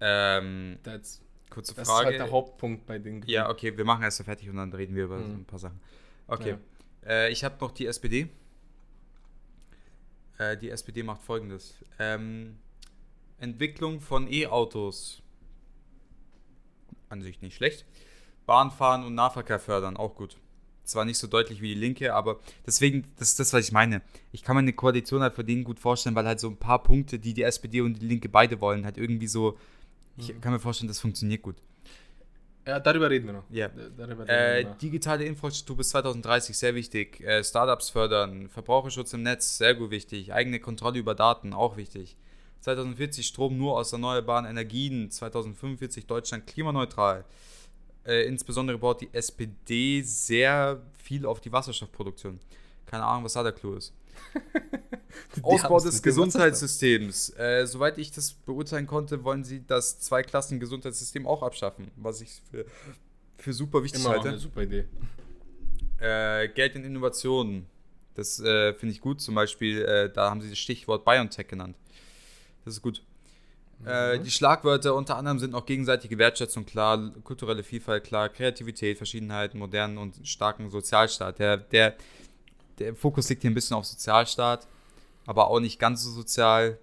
Ähm, that's, kurze das Frage. ist halt der Hauptpunkt bei den ja, okay, wir machen erst so fertig und dann reden wir über so Mhm. ein paar Sachen. Okay. Äh, ich habe noch die SPD. Äh, die SPD macht folgendes: ähm, Entwicklung von E-Autos. An sich nicht schlecht. Bahnfahren und Nahverkehr fördern, auch gut. Zwar nicht so deutlich wie die Linke, aber deswegen, das ist das, was ich meine. Ich kann mir eine Koalition halt von denen gut vorstellen, weil halt so ein paar Punkte, die die SPD und die Linke beide wollen, halt irgendwie so. Ich Mhm. kann mir vorstellen, das funktioniert gut. Ja, darüber reden wir noch. Ja. D- Darüber reden Äh, wir noch. digitale Infrastruktur bis 2030, sehr wichtig. Äh, Startups fördern, Verbraucherschutz im Netz, sehr gut wichtig. Eigene Kontrolle über Daten, auch wichtig. 2040 Strom nur aus erneuerbaren Energien, 2045 Deutschland klimaneutral. Äh, insbesondere baut die SPD sehr viel auf die Wasserstoffproduktion. Keine Ahnung, was da der Clou ist. Ausbau des Gesundheitssystems. Äh, soweit ich das beurteilen konnte, wollen sie das Zwei-Klassen-Gesundheitssystem auch abschaffen, was ich für, für super wichtig Immer halte. eine super Idee. Äh, Geld in Innovationen. Das äh, finde ich gut. Zum Beispiel, äh, da haben sie das Stichwort BioNTech genannt. Das ist gut. Äh, Mhm. die Schlagwörter unter anderem sind auch gegenseitige Wertschätzung klar, kulturelle Vielfalt klar, Kreativität, Verschiedenheit, modernen und starken Sozialstaat. Der, der, der Fokus liegt hier ein bisschen auf Sozialstaat, aber auch nicht ganz so sozial.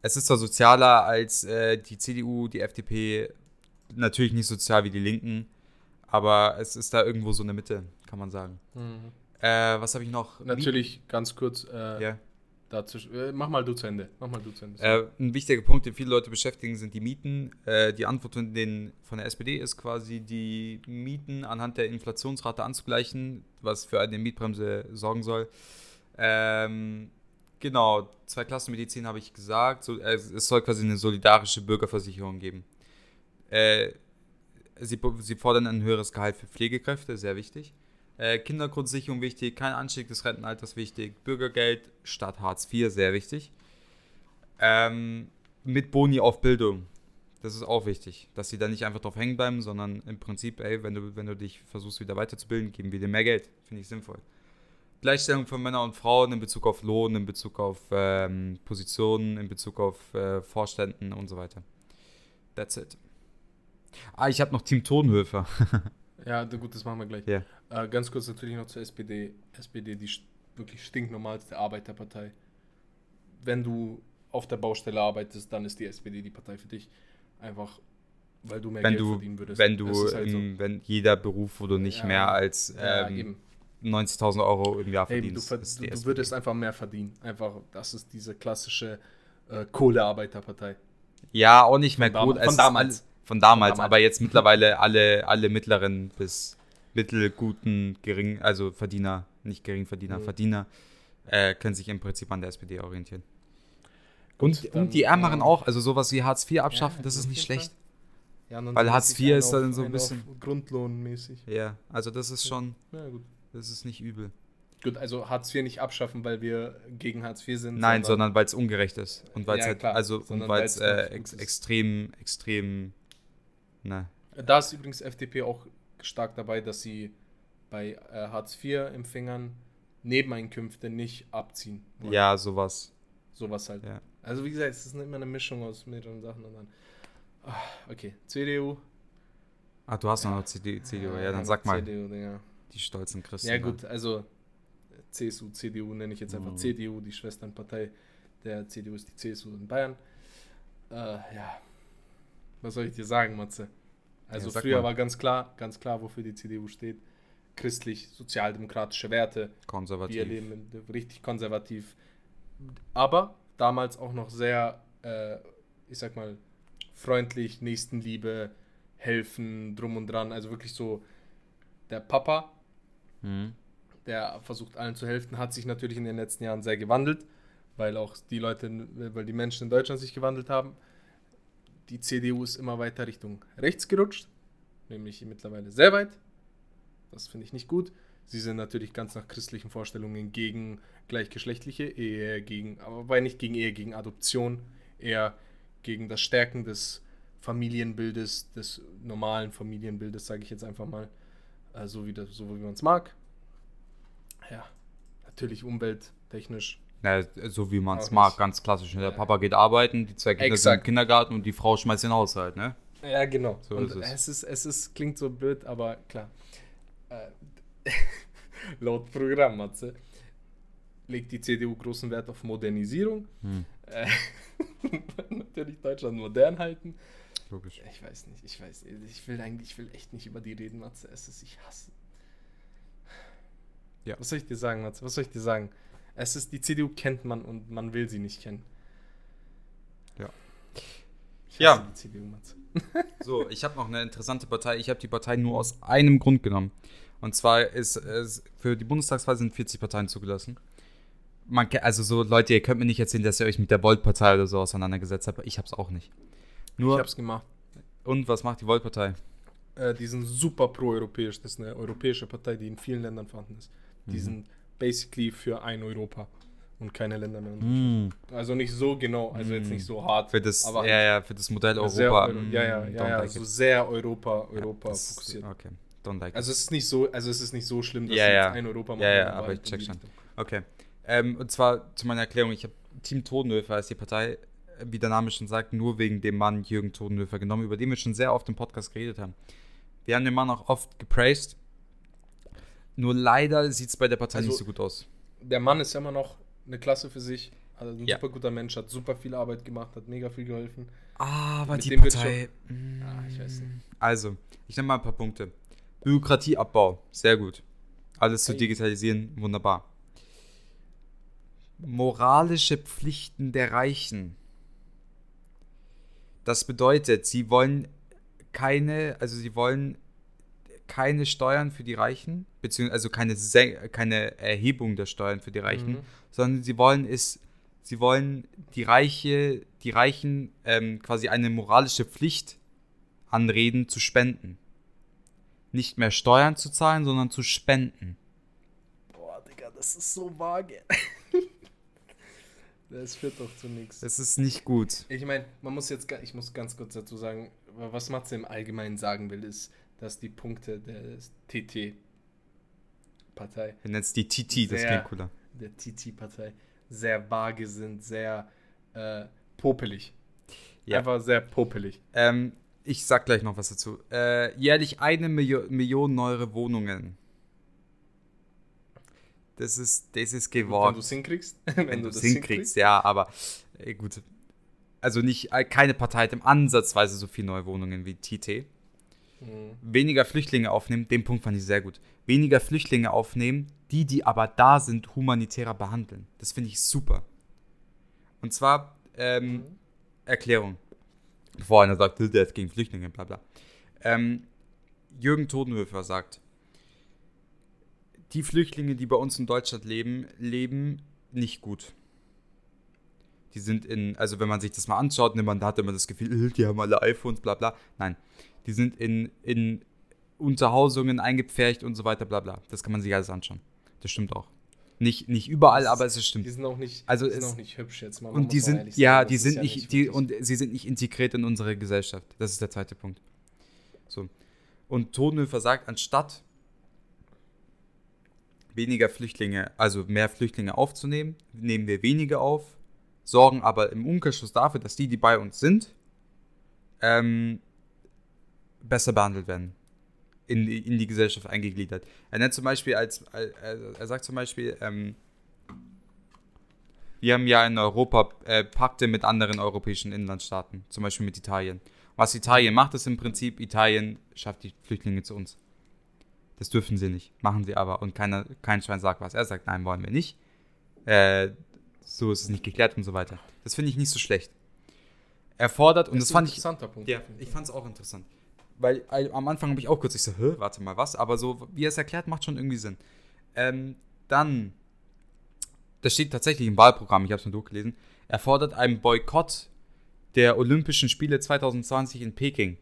Es ist zwar sozialer als äh, die CDU, die FDP, natürlich nicht sozial wie die Linken, aber es ist da irgendwo so eine Mitte, kann man sagen. Mhm. Äh, was habe ich noch? Natürlich, ganz kurz, äh, Ja. Dazu, äh, mach mal du zu Ende. Mach mal du zu Ende. Äh, ein wichtiger Punkt, den viele Leute beschäftigen, sind die Mieten. Äh, die Antwort von, den, von der SPD ist quasi, die Mieten anhand der Inflationsrate anzugleichen, was für eine Mietbremse sorgen soll. Ähm, genau, Zweiklassenmedizin habe ich gesagt. So, es soll quasi eine solidarische Bürgerversicherung geben. Äh, sie, sie fordern ein höheres Gehalt für Pflegekräfte, sehr wichtig. Äh, Kindergrundsicherung wichtig, kein Anstieg des Rentenalters wichtig, Bürgergeld statt Hartz IV sehr wichtig. Ähm, mit Boni auf Bildung. Das ist auch wichtig, dass sie da nicht einfach drauf hängen bleiben, sondern im Prinzip, ey, wenn du, wenn du dich versuchst wieder weiterzubilden, geben wir dir mehr Geld. Finde ich sinnvoll. Gleichstellung von Männern und Frauen in Bezug auf Lohn, in Bezug auf ähm, Positionen, in Bezug auf äh, Vorständen und so weiter. That's it. Ah, ich habe noch Team Tonhöfer. Ja, gut, das machen wir gleich. Ja. Äh, ganz kurz natürlich noch zur SPD. SPD, die wirklich stinknormalste Arbeiterpartei. Wenn du auf der Baustelle arbeitest, dann ist die SPD die Partei für dich. Einfach, weil du mehr wenn Geld du, verdienen würdest. wenn du, halt so. wenn jeder Beruf, wo du nicht Ja. mehr als ja, ähm, eben. 90.000 Euro im Jahr Hey, du, verdienst, ver ist du, du SPD. würdest einfach mehr verdienen. Einfach, das ist diese klassische äh, Kohlearbeiterpartei. Ja, auch nicht mehr Von gut. dam- Es von damals. Von damals, damals. aber jetzt mittlerweile alle, alle mittleren bis mittelguten, gering, also Verdiener nicht Geringverdiener, Mhm. Verdiener, äh, können sich im Prinzip an der SPD orientieren. Und, dann, und die Ärmeren ja. auch, also sowas wie Hartz IV abschaffen, Ja, das ist nicht schlecht. Ja, und Weil Hartz IV ist dann auf- so ein bisschen- Grundlohnmäßig. Ja, also das ist schon, Ja, gut. das ist nicht übel. Gut, also Hartz IV nicht abschaffen, weil wir gegen Hartz IV sind. Nein, sondern weil es ungerecht ist. Und weil es Ja, halt, also, und Sondern weil es weil's äh, gut ex extrem, extrem, ne, Da ist übrigens FDP auch stark dabei, dass sie bei äh, Hartz IV-Empfängern Nebeneinkünfte nicht abziehen. wollen. ja, sowas. Sowas halt. Ja. Also wie gesagt, es ist immer eine Mischung aus mehreren Sachen und dann. Ah, okay, CDU. Ah, du hast noch Ja. eine CD, CDU, ja, dann noch sag mal, CDU, Digga. die stolzen Christen. Ja da. gut, also CSU, CDU nenne ich jetzt einfach Mhm. CDU, die Schwesternpartei der CDU ist die CSU in Bayern. Äh, ja, was soll ich dir sagen, Matze? Also Ja, früher mal. war ganz klar, ganz klar, wofür die CDU steht. Christlich, sozialdemokratische Werte. Konservativ. Wir leben richtig konservativ. Aber damals auch noch sehr, äh, ich sag mal, freundlich, Nächstenliebe, helfen, drum und dran. Also wirklich so der Papa, Mhm. der versucht allen zu helfen, hat sich natürlich in den letzten Jahren sehr gewandelt, weil auch die Leute, weil die Menschen in Deutschland sich gewandelt haben. Die CDU ist immer weiter Richtung rechts gerutscht, nämlich mittlerweile sehr weit. Das finde ich nicht gut. Sie sind natürlich ganz nach christlichen Vorstellungen gegen gleichgeschlechtliche Ehe, gegen, aber nicht gegen Ehe, gegen Adoption, eher gegen das Stärken des Familienbildes, des normalen Familienbildes, sage ich jetzt einfach mal, äh, so wie, so wie man es mag. Ja, natürlich umwelttechnisch. Ja, so wie man es mag, nicht. ganz klassisch. Ne? Der. Papa geht arbeiten, die zwei Kinder sind Exakt. im Kindergarten und die Frau schmeißt den Haushalt, ne? Ja, genau. So und ist es. es. ist, es ist, klingt so blöd, aber klar. Äh, laut Programm, Matze, legt die CDU großen Wert auf Modernisierung. Hm. Äh, natürlich Deutschland modern halten. Logisch. Ich weiß nicht, ich weiß, ich will eigentlich, ich will echt nicht über die reden, Matze. Es ist, ich hasse. Ja. Was soll ich dir sagen, Matze? Was soll ich dir sagen? Es ist, die CDU kennt man und man will sie nicht kennen. Ja. Ich Ja. hasse die CDU, Matze. So, ich habe noch eine interessante Partei. Ich habe die Partei nur aus einem Grund genommen. Und zwar ist es für die Bundestagswahl sind 40 Parteien zugelassen. Man, also so Leute, ihr könnt mir nicht erzählen, dass ihr euch mit der Volt-Partei oder so auseinandergesetzt habt. Ich habe es auch nicht. Nur Ich hab's gemacht. und was macht die Volt-Partei? Äh, die sind super pro-europäisch. Das ist eine europäische Partei, die in vielen Ländern vorhanden ist. Die Mhm. sind basically für ein Europa und keine Länder mehr. Mm. Also nicht so genau, also jetzt Mm. nicht so hart. Für das, aber ja, ja, für das Modell Europa. sehr mm, ja, ja, ja, ja, like so it. sehr Europa, Europa Das- fokussiert. Okay, don't like it. Also es ist nicht so, also es ist nicht so schlimm, dass Ja, ja. jetzt ein Europa Ja, ja, aber ich check schon. Okay. Ähm, und zwar zu meiner Erklärung, ich habe Team Todenhöfer als die Partei, wie der Name schon sagt, nur wegen dem Mann Jürgen Todenhöfer genommen, über den wir schon sehr oft im Podcast geredet haben. Wir haben den Mann auch oft gepraised. Nur leider sieht es bei der Partei Also- nicht so gut aus. Der Mann ist ja immer noch eine Klasse für sich. Also ein Ja. super guter Mensch, hat super viel Arbeit gemacht, hat mega viel geholfen. Aber Mit die würd ich Partei. Ah, ich weiß nicht. Also, ich nenne mal ein paar Punkte. Bürokratieabbau, sehr gut. Alles zu digitalisieren, wunderbar. Moralische Pflichten der Reichen. Das bedeutet, sie wollen keine, also sie wollen keine Steuern für die Reichen, beziehungsweise also keine, Sen- keine Erhebung der Steuern für die Reichen, Mhm. sondern sie wollen es, sie wollen die Reiche, die Reichen ähm, quasi eine moralische Pflicht anreden zu spenden. Nicht mehr Steuern zu zahlen, sondern zu spenden. Boah, Digga, das ist so vage. das führt doch zu nichts. Das ist nicht gut. Ich meine, man muss jetzt, ich muss ganz kurz dazu sagen, was Matze im Allgemeinen sagen will, ist, dass die Punkte der TT-Partei, Wir nennen es die TT, das klingt cooler. der TT-Partei, sehr vage sind, sehr äh, popelig. Ja. Einfach sehr popelig. Ähm, ich sag gleich noch was dazu. Äh, jährlich eine Milio Million neue Wohnungen. Das ist, das ist Wenn geworden. du es hinkriegst. Wenn, du es hinkriegst, ja, aber äh, gut. Also nicht, äh, keine Partei hat im Ansatzweise so viele neue Wohnungen wie TT. Mhm. Weniger Flüchtlinge aufnehmen, den Punkt fand ich sehr gut. Weniger Flüchtlinge aufnehmen, die, die aber da sind, humanitärer behandeln. Das finde ich super. Und zwar, ähm, Mhm. Erklärung. Bevor einer sagt, der ist gegen Flüchtlinge, bla bla. Ähm, Jürgen Todenhöfer sagt, die Flüchtlinge, die bei uns in Deutschland leben, leben nicht gut. Die sind in, also wenn man sich das mal anschaut, ne, man hat immer das Gefühl, äh, die haben alle iPhones, bla bla. Nein, die sind in, in Unterhausungen eingepfercht und so weiter, bla bla. Das kann man sich alles anschauen. Das stimmt auch. Nicht, nicht überall, aber es stimmt. Die sind auch nicht, Also die sind auch nicht hübsch jetzt mal. Und die sind, ja, die sind ist nicht, die, und sie sind nicht integriert in unsere Gesellschaft. Das ist der zweite Punkt. So. Und Tonhöfer sagt, anstatt weniger Flüchtlinge, also mehr Flüchtlinge aufzunehmen, nehmen wir weniger auf, sorgen aber im Umkehrschluss dafür, dass die, die bei uns sind, ähm, besser behandelt werden. In die, in die Gesellschaft eingegliedert. Er nennt zum Beispiel als, als er sagt zum Beispiel, ähm, wir haben ja in Europa äh, Pakte mit anderen europäischen Inlandstaaten, zum Beispiel mit Italien. Was Italien macht, ist im Prinzip, Italien schafft die Flüchtlinge zu uns. Das dürfen sie nicht, machen sie aber. Und keiner, kein Schwein sagt was. Er sagt, nein, wollen wir nicht. Äh, so ist es nicht geklärt und so weiter. Das finde ich nicht so schlecht. Er fordert, und das, ist ein fand ich, interessanter Punkt. ja, ich fand es auch interessant. Weil äh, am Anfang habe ich auch kurz, ich so, Hä, warte mal, was? Aber so, wie er es erklärt, macht schon irgendwie Sinn. Ähm, dann, das steht tatsächlich im Wahlprogramm, ich habe es mir durchgelesen, er fordert einen Boykott der Olympischen Spiele 2020 in Peking.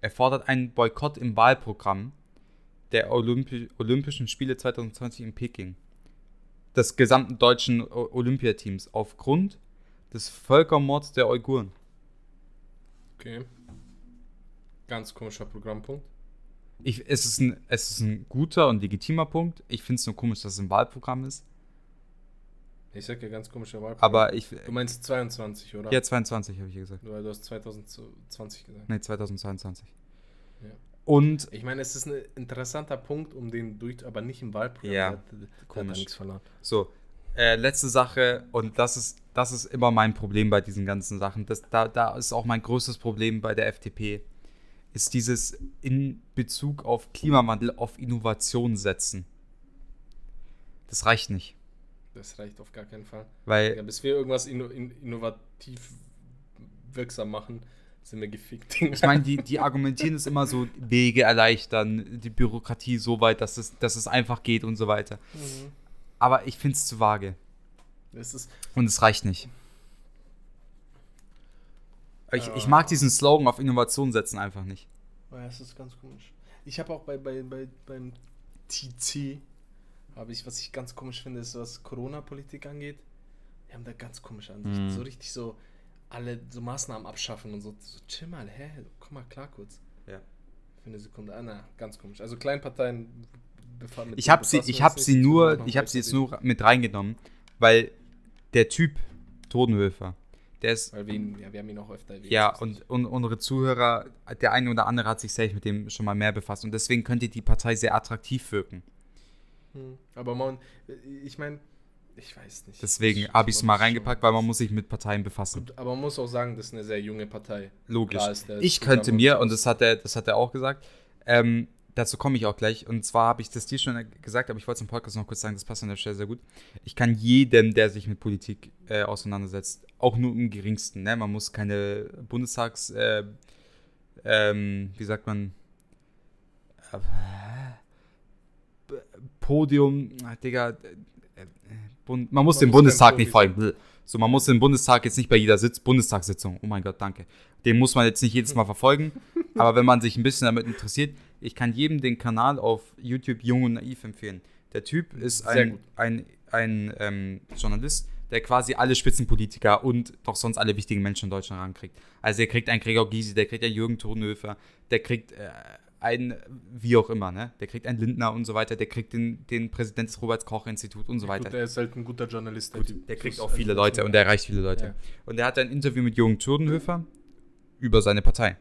Er fordert einen Boykott im Wahlprogramm der Olympi Olympischen Spiele 2020 in Peking. Des gesamten deutschen Olympiateams aufgrund des Völkermords der Uiguren. Okay. Ganz komischer Programmpunkt. Ich, es, ist ein, es ist ein guter und legitimer Punkt. Ich finde es nur komisch, dass es ein Wahlprogramm ist. Ich sag ja ganz komischer Wahlprogramm. Aber ich. Du meinst 22, oder? Ja, 22 habe ich ja gesagt. Weil du hast 2020 gesagt. Ne, 2022. Ja. Und Ich meine, es ist ein interessanter Punkt, um den durch, aber nicht im Wahlprogramm. Ja, hat, der hat komisch. nichts verloren. so, äh, letzte Sache, und das ist, das ist immer mein Problem bei diesen ganzen Sachen. Das, da, da ist auch mein größtes Problem bei der FDP. Ist dieses in Bezug auf Klimawandel auf Innovation setzen. Das reicht nicht. Das reicht auf gar keinen Fall. Weil Ja, bis wir irgendwas inno, in, innovativ wirksam machen, sind wir gefickt. Ich meine, die, die argumentieren es immer so, Wege erleichtern, die Bürokratie so weit, dass es, dass es einfach geht und so weiter. Mhm. Aber ich finde es zu vage. Ist, Und es reicht nicht. Ich, ich mag diesen Slogan auf Innovation setzen einfach nicht. ja, das ist ganz komisch. Ich habe auch bei, bei, bei beim TC, habe ich, was ich ganz komisch finde, ist, was Corona-Politik angeht. Die haben da ganz komische Ansichten. Mhm. So richtig so alle so Maßnahmen abschaffen und so. So, chill mal, hä? Komm mal klar kurz. Ja. Für eine Sekunde. Ah, na, ganz komisch. Also Kleinparteien. befa- mit Ich habe sie, ich uns sie nur, ich habe sie jetzt nur mit reingenommen, weil der Typ Totenhöfer, der ist Weil wir ihn, ja, wir haben ihn auch öfter erwähnt. Ja, und, und unsere Zuhörer, der eine oder andere hat sich safe mit dem schon mal mehr befasst und deswegen könnte die Partei sehr attraktiv wirken. Hm. Aber man, ich meine, ich weiß nicht. Deswegen habe ich es mal reingepackt, weil man muss sich mit Parteien befassen. Gut, aber man muss auch sagen, das ist eine sehr junge Partei. Logisch. Ich könnte mir, und das hat er, das hat er auch gesagt, ähm, dazu komme ich auch gleich. Und zwar habe ich das dir schon gesagt, aber ich wollte es im Podcast noch kurz sagen, das passt an der Stelle sehr gut. Ich kann jedem, der sich mit Politik äh, auseinandersetzt, auch nur im geringsten, ne? Man muss keine Bundestags, äh, ähm, wie sagt man, äh, Podium, Digga, äh, äh, Bund, man muss den Bundestag nicht folgen. So, man muss den Bundestag jetzt nicht bei jeder Sitz Bundestagssitzung. Oh mein Gott, danke. Den muss man jetzt nicht jedes Mal verfolgen. aber wenn man sich ein bisschen damit interessiert, ich kann jedem den Kanal auf YouTube Jung und Naiv empfehlen. Der Typ ist ein, gut. ein, ein ähm, Journalist, der quasi alle Spitzenpolitiker und doch sonst alle wichtigen Menschen in Deutschland rankriegt. Also der kriegt einen Gregor Gysi, der kriegt einen Jürgen Thurnhöfer, der kriegt äh, einen, wie auch immer, ne? Der kriegt einen Lindner und so weiter, der kriegt den, den Präsident des Robert-Koch-Institut und so weiter. Gut, der ist halt ein guter Journalist. Gut, der kriegt auch viele also- Leute und der erreicht viele Leute. Ja. Und er hat ein Interview mit Jürgen Thürdenhöfer über seine Partei.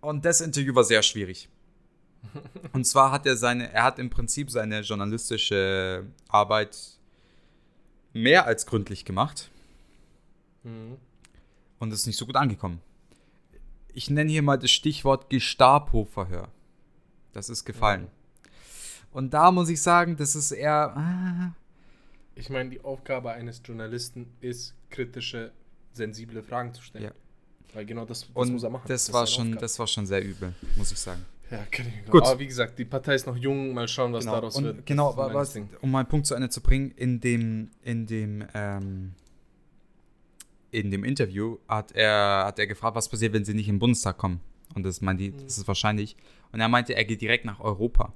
Und das Interview war sehr schwierig. Und zwar hat er seine, er hat im Prinzip seine journalistische Arbeit mehr als gründlich gemacht Mhm. und ist nicht so gut angekommen. Ich nenne hier mal das Stichwort Gestapo-Verhör. Das ist gefallen. Und da muss ich sagen, das ist eher. Ah, Ich meine, die Aufgabe eines Journalisten ist, kritische, sensible Fragen zu stellen. Ja. Weil genau das, das Und muss er machen. das, ist war schon, Aufgabe. das war schon sehr übel, muss ich sagen. Ja, kann ich mir Gut. Aber wie gesagt, die Partei ist noch jung, mal schauen, was genau. daraus und wird. Genau, Das was, um meinen Punkt zu Ende zu bringen, in dem, in dem, ähm, in dem Interview hat er, hat er gefragt, was passiert, wenn sie nicht den Bundestag kommen. Und das meint die, das ist wahrscheinlich. Und er meinte, er geht direkt nach Europa.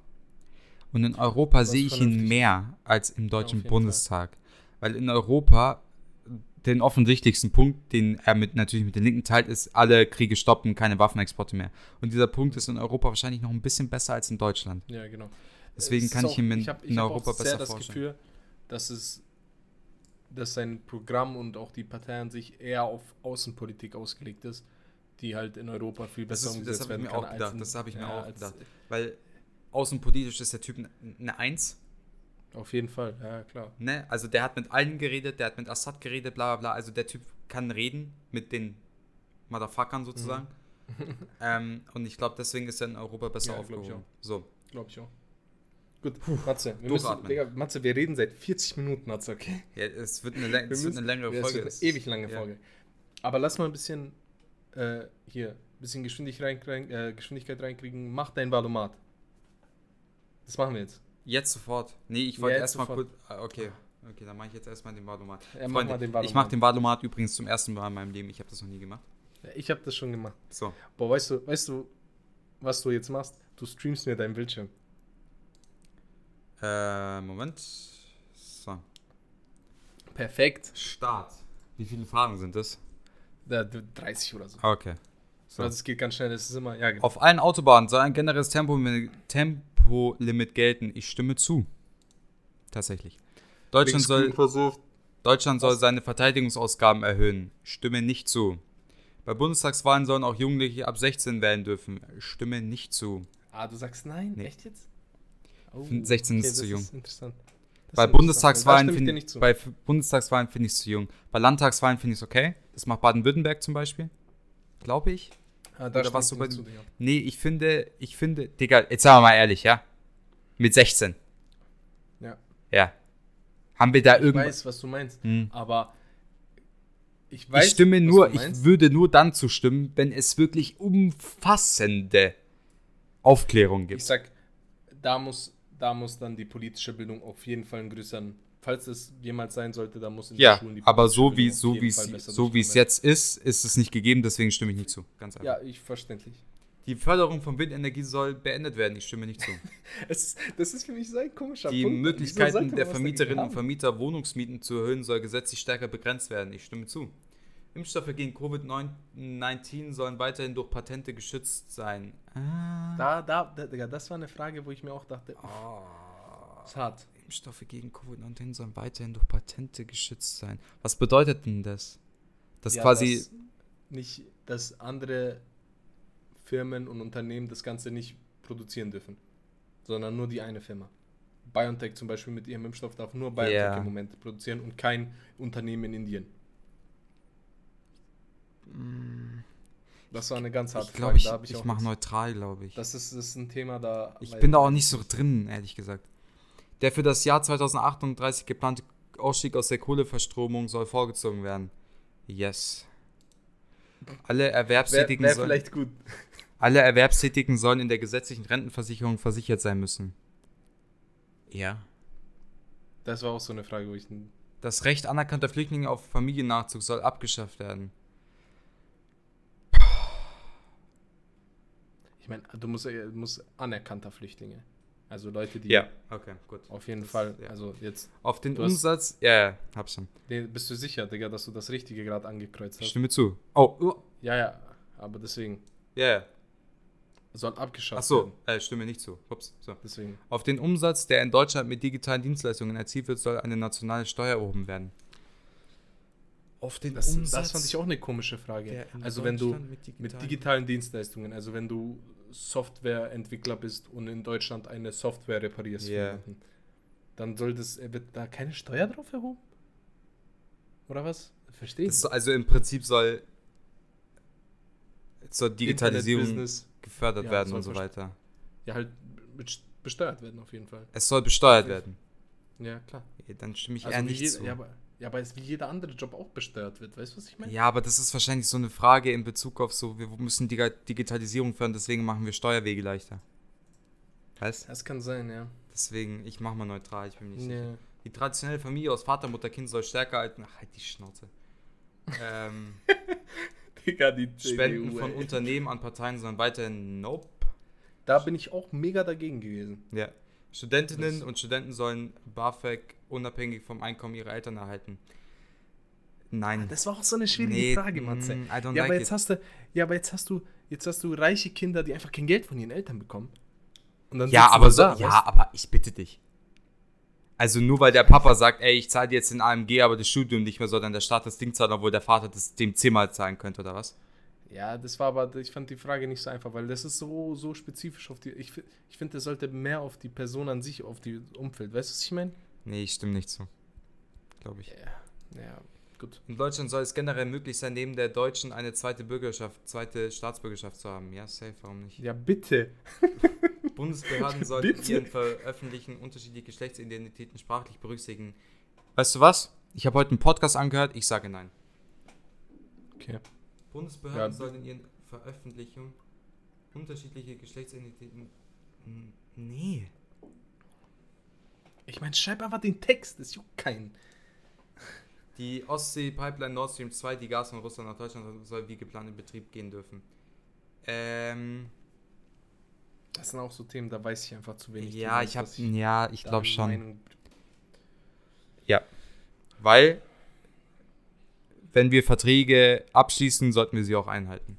Und in Europa Das sehe ich ihn mehr als im deutschen jeden Bundestag. Weil in Europa den offensichtlichsten Punkt, den er mit, natürlich mit den Linken teilt, ist, alle Kriege stoppen, keine Waffenexporte mehr. Und dieser Punkt ist in Europa wahrscheinlich noch ein bisschen besser als in Deutschland. Ja, genau. Deswegen Es kann ist ich ihn in, ich hab, ich in Europa auch sehr besser das vorstellen. Gefühl, dass es dass sein Programm und auch die Partei an sich eher auf Außenpolitik ausgelegt ist, die halt in Europa viel Das besser ist- das umgesetzt hab ich werden mir kann. auch als gedacht, in- das hab ich mir auch als- gedacht. Weil außenpolitisch ist der Typ eine Eins. Auf jeden Fall, ja klar. Ne? Also der hat mit allen geredet, der hat mit Assad geredet, bla bla bla. Also der Typ kann reden mit den Motherfuckern sozusagen. ähm, und ich glaube, deswegen ist er in Europa besser Mhm. Ja, aufgehoben. So. Glaube ich auch. Gut, Matze, wir müssen. Digga, Matze, wir reden seit 40 Minuten, Matze, okay? Ja, es wird eine, läng- es wird eine längere ja, es Folge. wird Es- eine ewig lange ja. Folge. Aber lass mal ein bisschen äh, hier, ein bisschen Geschwindigkeit, rein, äh, Geschwindigkeit reinkriegen. Mach dein Valomat. Das machen wir jetzt. Jetzt sofort. Nee, ich wollte Jetzt erstmal kurz. ah, Okay. Okay, dann mache ich jetzt erstmal den Valomat. Ja, mach Freunde, den ich Valomat. mache den Valomat übrigens zum ersten Mal in meinem Leben. Ich habe das noch nie gemacht. Ja, ich habe das schon gemacht. So. Boah, weißt du, weißt du, was du jetzt machst? Du streamst mir deinen Bildschirm. Äh, Moment. So. Perfekt. Start. Wie viele Fragen sind das? Ja, 30 oder so. Okay. So. Also es geht ganz schnell, das ist immer, ja, genau. Auf allen Autobahnen soll ein generelles Tempo Tempolimit gelten. Ich stimme zu. Tatsächlich. Deutschland soll, versucht. Deutschland soll seine Verteidigungsausgaben erhöhen. Stimme nicht zu. Bei Bundestagswahlen sollen auch Jugendliche ab 16 wählen dürfen. Stimme nicht zu. Ah, du sagst nein? Nee. Echt jetzt? Oh, find 16 ist das zu jung. interessant. Ist Bei interessant. Bundestagswahlen ich finde nicht zu. bei Bundestagswahlen finde ich es zu jung. Bei Landtagswahlen finde ich es okay. Das macht Baden-Württemberg zum Beispiel. Glaube ich. Ah, da oder was ich du dir bei zu, Digga. Nee, ich finde, ich finde, Digga, jetzt sagen wir mal ehrlich, ja? Mit 16. Ja. Ja. Haben wir da Ich irgendwas? weiß, was du meinst, Hm. aber ich weiß, ich stimme nur, ich würde nur dann zustimmen, wenn es wirklich umfassende Aufklärung Ich gibt. sag, da muss, da muss dann die politische Bildung auf jeden Fall einen größeren, falls es jemals sein sollte, da muss in den Ja, Schulen die aber so wie so wie es so wie es jetzt ist, ist es nicht gegeben, deswegen stimme ich nicht zu. Ganz einfach. Ja, ich verständlich. Die Förderung von Windenergie soll beendet werden, ich stimme nicht zu. Ist, das ist für mich so ein komischer Die Punkt. Möglichkeiten der Vermieterinnen und Vermieter, Wohnungsmieten zu erhöhen, soll gesetzlich stärker begrenzt werden. Ich stimme zu. Impfstoffe gegen Covid-19 sollen weiterhin durch Patente geschützt sein. Ah. Da, da, Digga, das war eine Frage, wo ich mir auch dachte, Ah. ist hart. Impfstoffe gegen Covid-19 sollen weiterhin durch Patente geschützt sein. Was bedeutet denn das? Das Ja, quasi. dass nicht, dass andere Firmen und Unternehmen das Ganze nicht produzieren dürfen, sondern nur die eine Firma. BioNTech zum Beispiel mit ihrem Impfstoff darf nur BioNTech Ja. im Moment produzieren und kein Unternehmen in Indien. Das war eine ganz harte ich glaube, ich, hab ich, auch mache neutral, glaube ich. Das ist, das ist ein Thema, da. Ich bin da auch nicht so drin, ehrlich gesagt. Der für das Jahr 2038 geplante Ausstieg aus der Kohleverstromung soll vorgezogen werden. Yes. Alle Erwerbstätigen, wär sollen, vielleicht gut. alle Erwerbstätigen sollen in der gesetzlichen Rentenversicherung versichert sein müssen. Ja. Das war auch so eine Frage, wo ich. Das Recht anerkannter Flüchtlinge auf Familiennachzug soll abgeschafft werden. Ich meine, du musst, äh, musst anerkannter Flüchtlinge. Also Leute, die okay, gut. auf jeden Das- Fall. ja. Also jetzt. Auf den Du hast- Umsatz, ja, ja, hab schon. Nee, bist du sicher, Digga, dass du das Richtige gerade angekreuzt hast? Stimme zu. Oh, oh. Ja, ja, aber deswegen ja, ja. soll abgeschafft Ach so, werden. äh, stimme nicht zu. Ups, so. Deswegen. Auf den Umsatz, der in Deutschland mit digitalen Dienstleistungen erzielt wird, soll eine nationale Steuer erhoben werden. Auf den Das, das fand ich auch eine komische Frage. Also wenn du mit mit digitalen- digitalen Dienstleistungen, also wenn du Softwareentwickler bist und in Deutschland eine Software reparierst, Ja. jemanden, dann soll das, äh, wird da keine Steuer drauf erhoben? Oder was? Verstehe Das, also im Prinzip soll, soll Digitalisierung gefördert Ja, werden und so weiter. ja, halt best- besteuert werden auf jeden Fall. Es soll besteuert werden. Ja, klar. Ja, Dann stimme ich Also eher nicht jeder- zu. ja, aber, Ja, aber es ist wie jeder andere Job auch besteuert wird. Weißt du, was ich meine? Ja, aber das ist wahrscheinlich so eine Frage in Bezug auf so, wir müssen Diga- Digitalisierung fördern, deswegen machen wir Steuerwege leichter. Weißt? Das kann sein, ja. Deswegen, ich mach mal neutral, ich bin mir nicht sicher. Nee. Die traditionelle Familie aus Vater, Mutter, Kind soll stärker halten. Ach, halt die Schnauze. ähm, Digga, die Spenden CDU, von. Unternehmen an Parteien sollen weiterhin nope. Da bin ich auch mega dagegen gewesen. Ja. Studentinnen Das- und Studenten sollen BAföG unabhängig vom Einkommen ihrer Eltern erhalten. Nein. Das war auch so eine schwierige Nee, Frage, Matze. mm, I don't Ja, like aber jetzt it. hast du, ja, aber jetzt hast du, jetzt hast du reiche Kinder, die einfach kein Geld von ihren Eltern bekommen. Und dann Ja, aber so, da, ja, weißt aber ich bitte dich. Also nur weil der Papa sagt, ey, ich zahle dir jetzt den AMG, aber das Studium nicht mehr, soll dann der Staat das Ding zahlen, obwohl der Vater das dem zehnmal zahlen könnte, oder was? Ja, das war aber, ich fand die Frage nicht so einfach, weil das ist so, so spezifisch auf die, ich, ich finde, das sollte mehr auf die Person an sich, auf die Umfeld. Weißt du, was ich meine? Nee, ich stimme nicht zu. Glaube ich. Ja, ja, gut. In Deutschland soll es generell möglich sein, neben der deutschen eine zweite Bürgerschaft, zweite Staatsbürgerschaft zu haben. Ja, safe, warum nicht? Ja, bitte. Bundesbehörden sollten Bitte? ihren Veröffentlichen unterschiedliche Geschlechtsidentitäten sprachlich berücksichtigen. Weißt du was? Ich habe heute einen Podcast angehört, ich sage nein. Okay. Bundesbehörden Ja. sollen in ihren Veröffentlichungen unterschiedliche Geschlechtsidentitäten. Nee. Ich meine, schreib einfach den Text, das juckt keinen. Die Ostsee-Pipeline Nord Stream 2, die Gas von Russland nach Deutschland soll wie geplant in Betrieb gehen dürfen. Ähm, Das sind auch so Themen, da weiß ich einfach zu wenig. ja, drüber, ich habe, ja, ich glaube schon. Ja. Weil, wenn wir Verträge abschließen, sollten wir sie auch einhalten.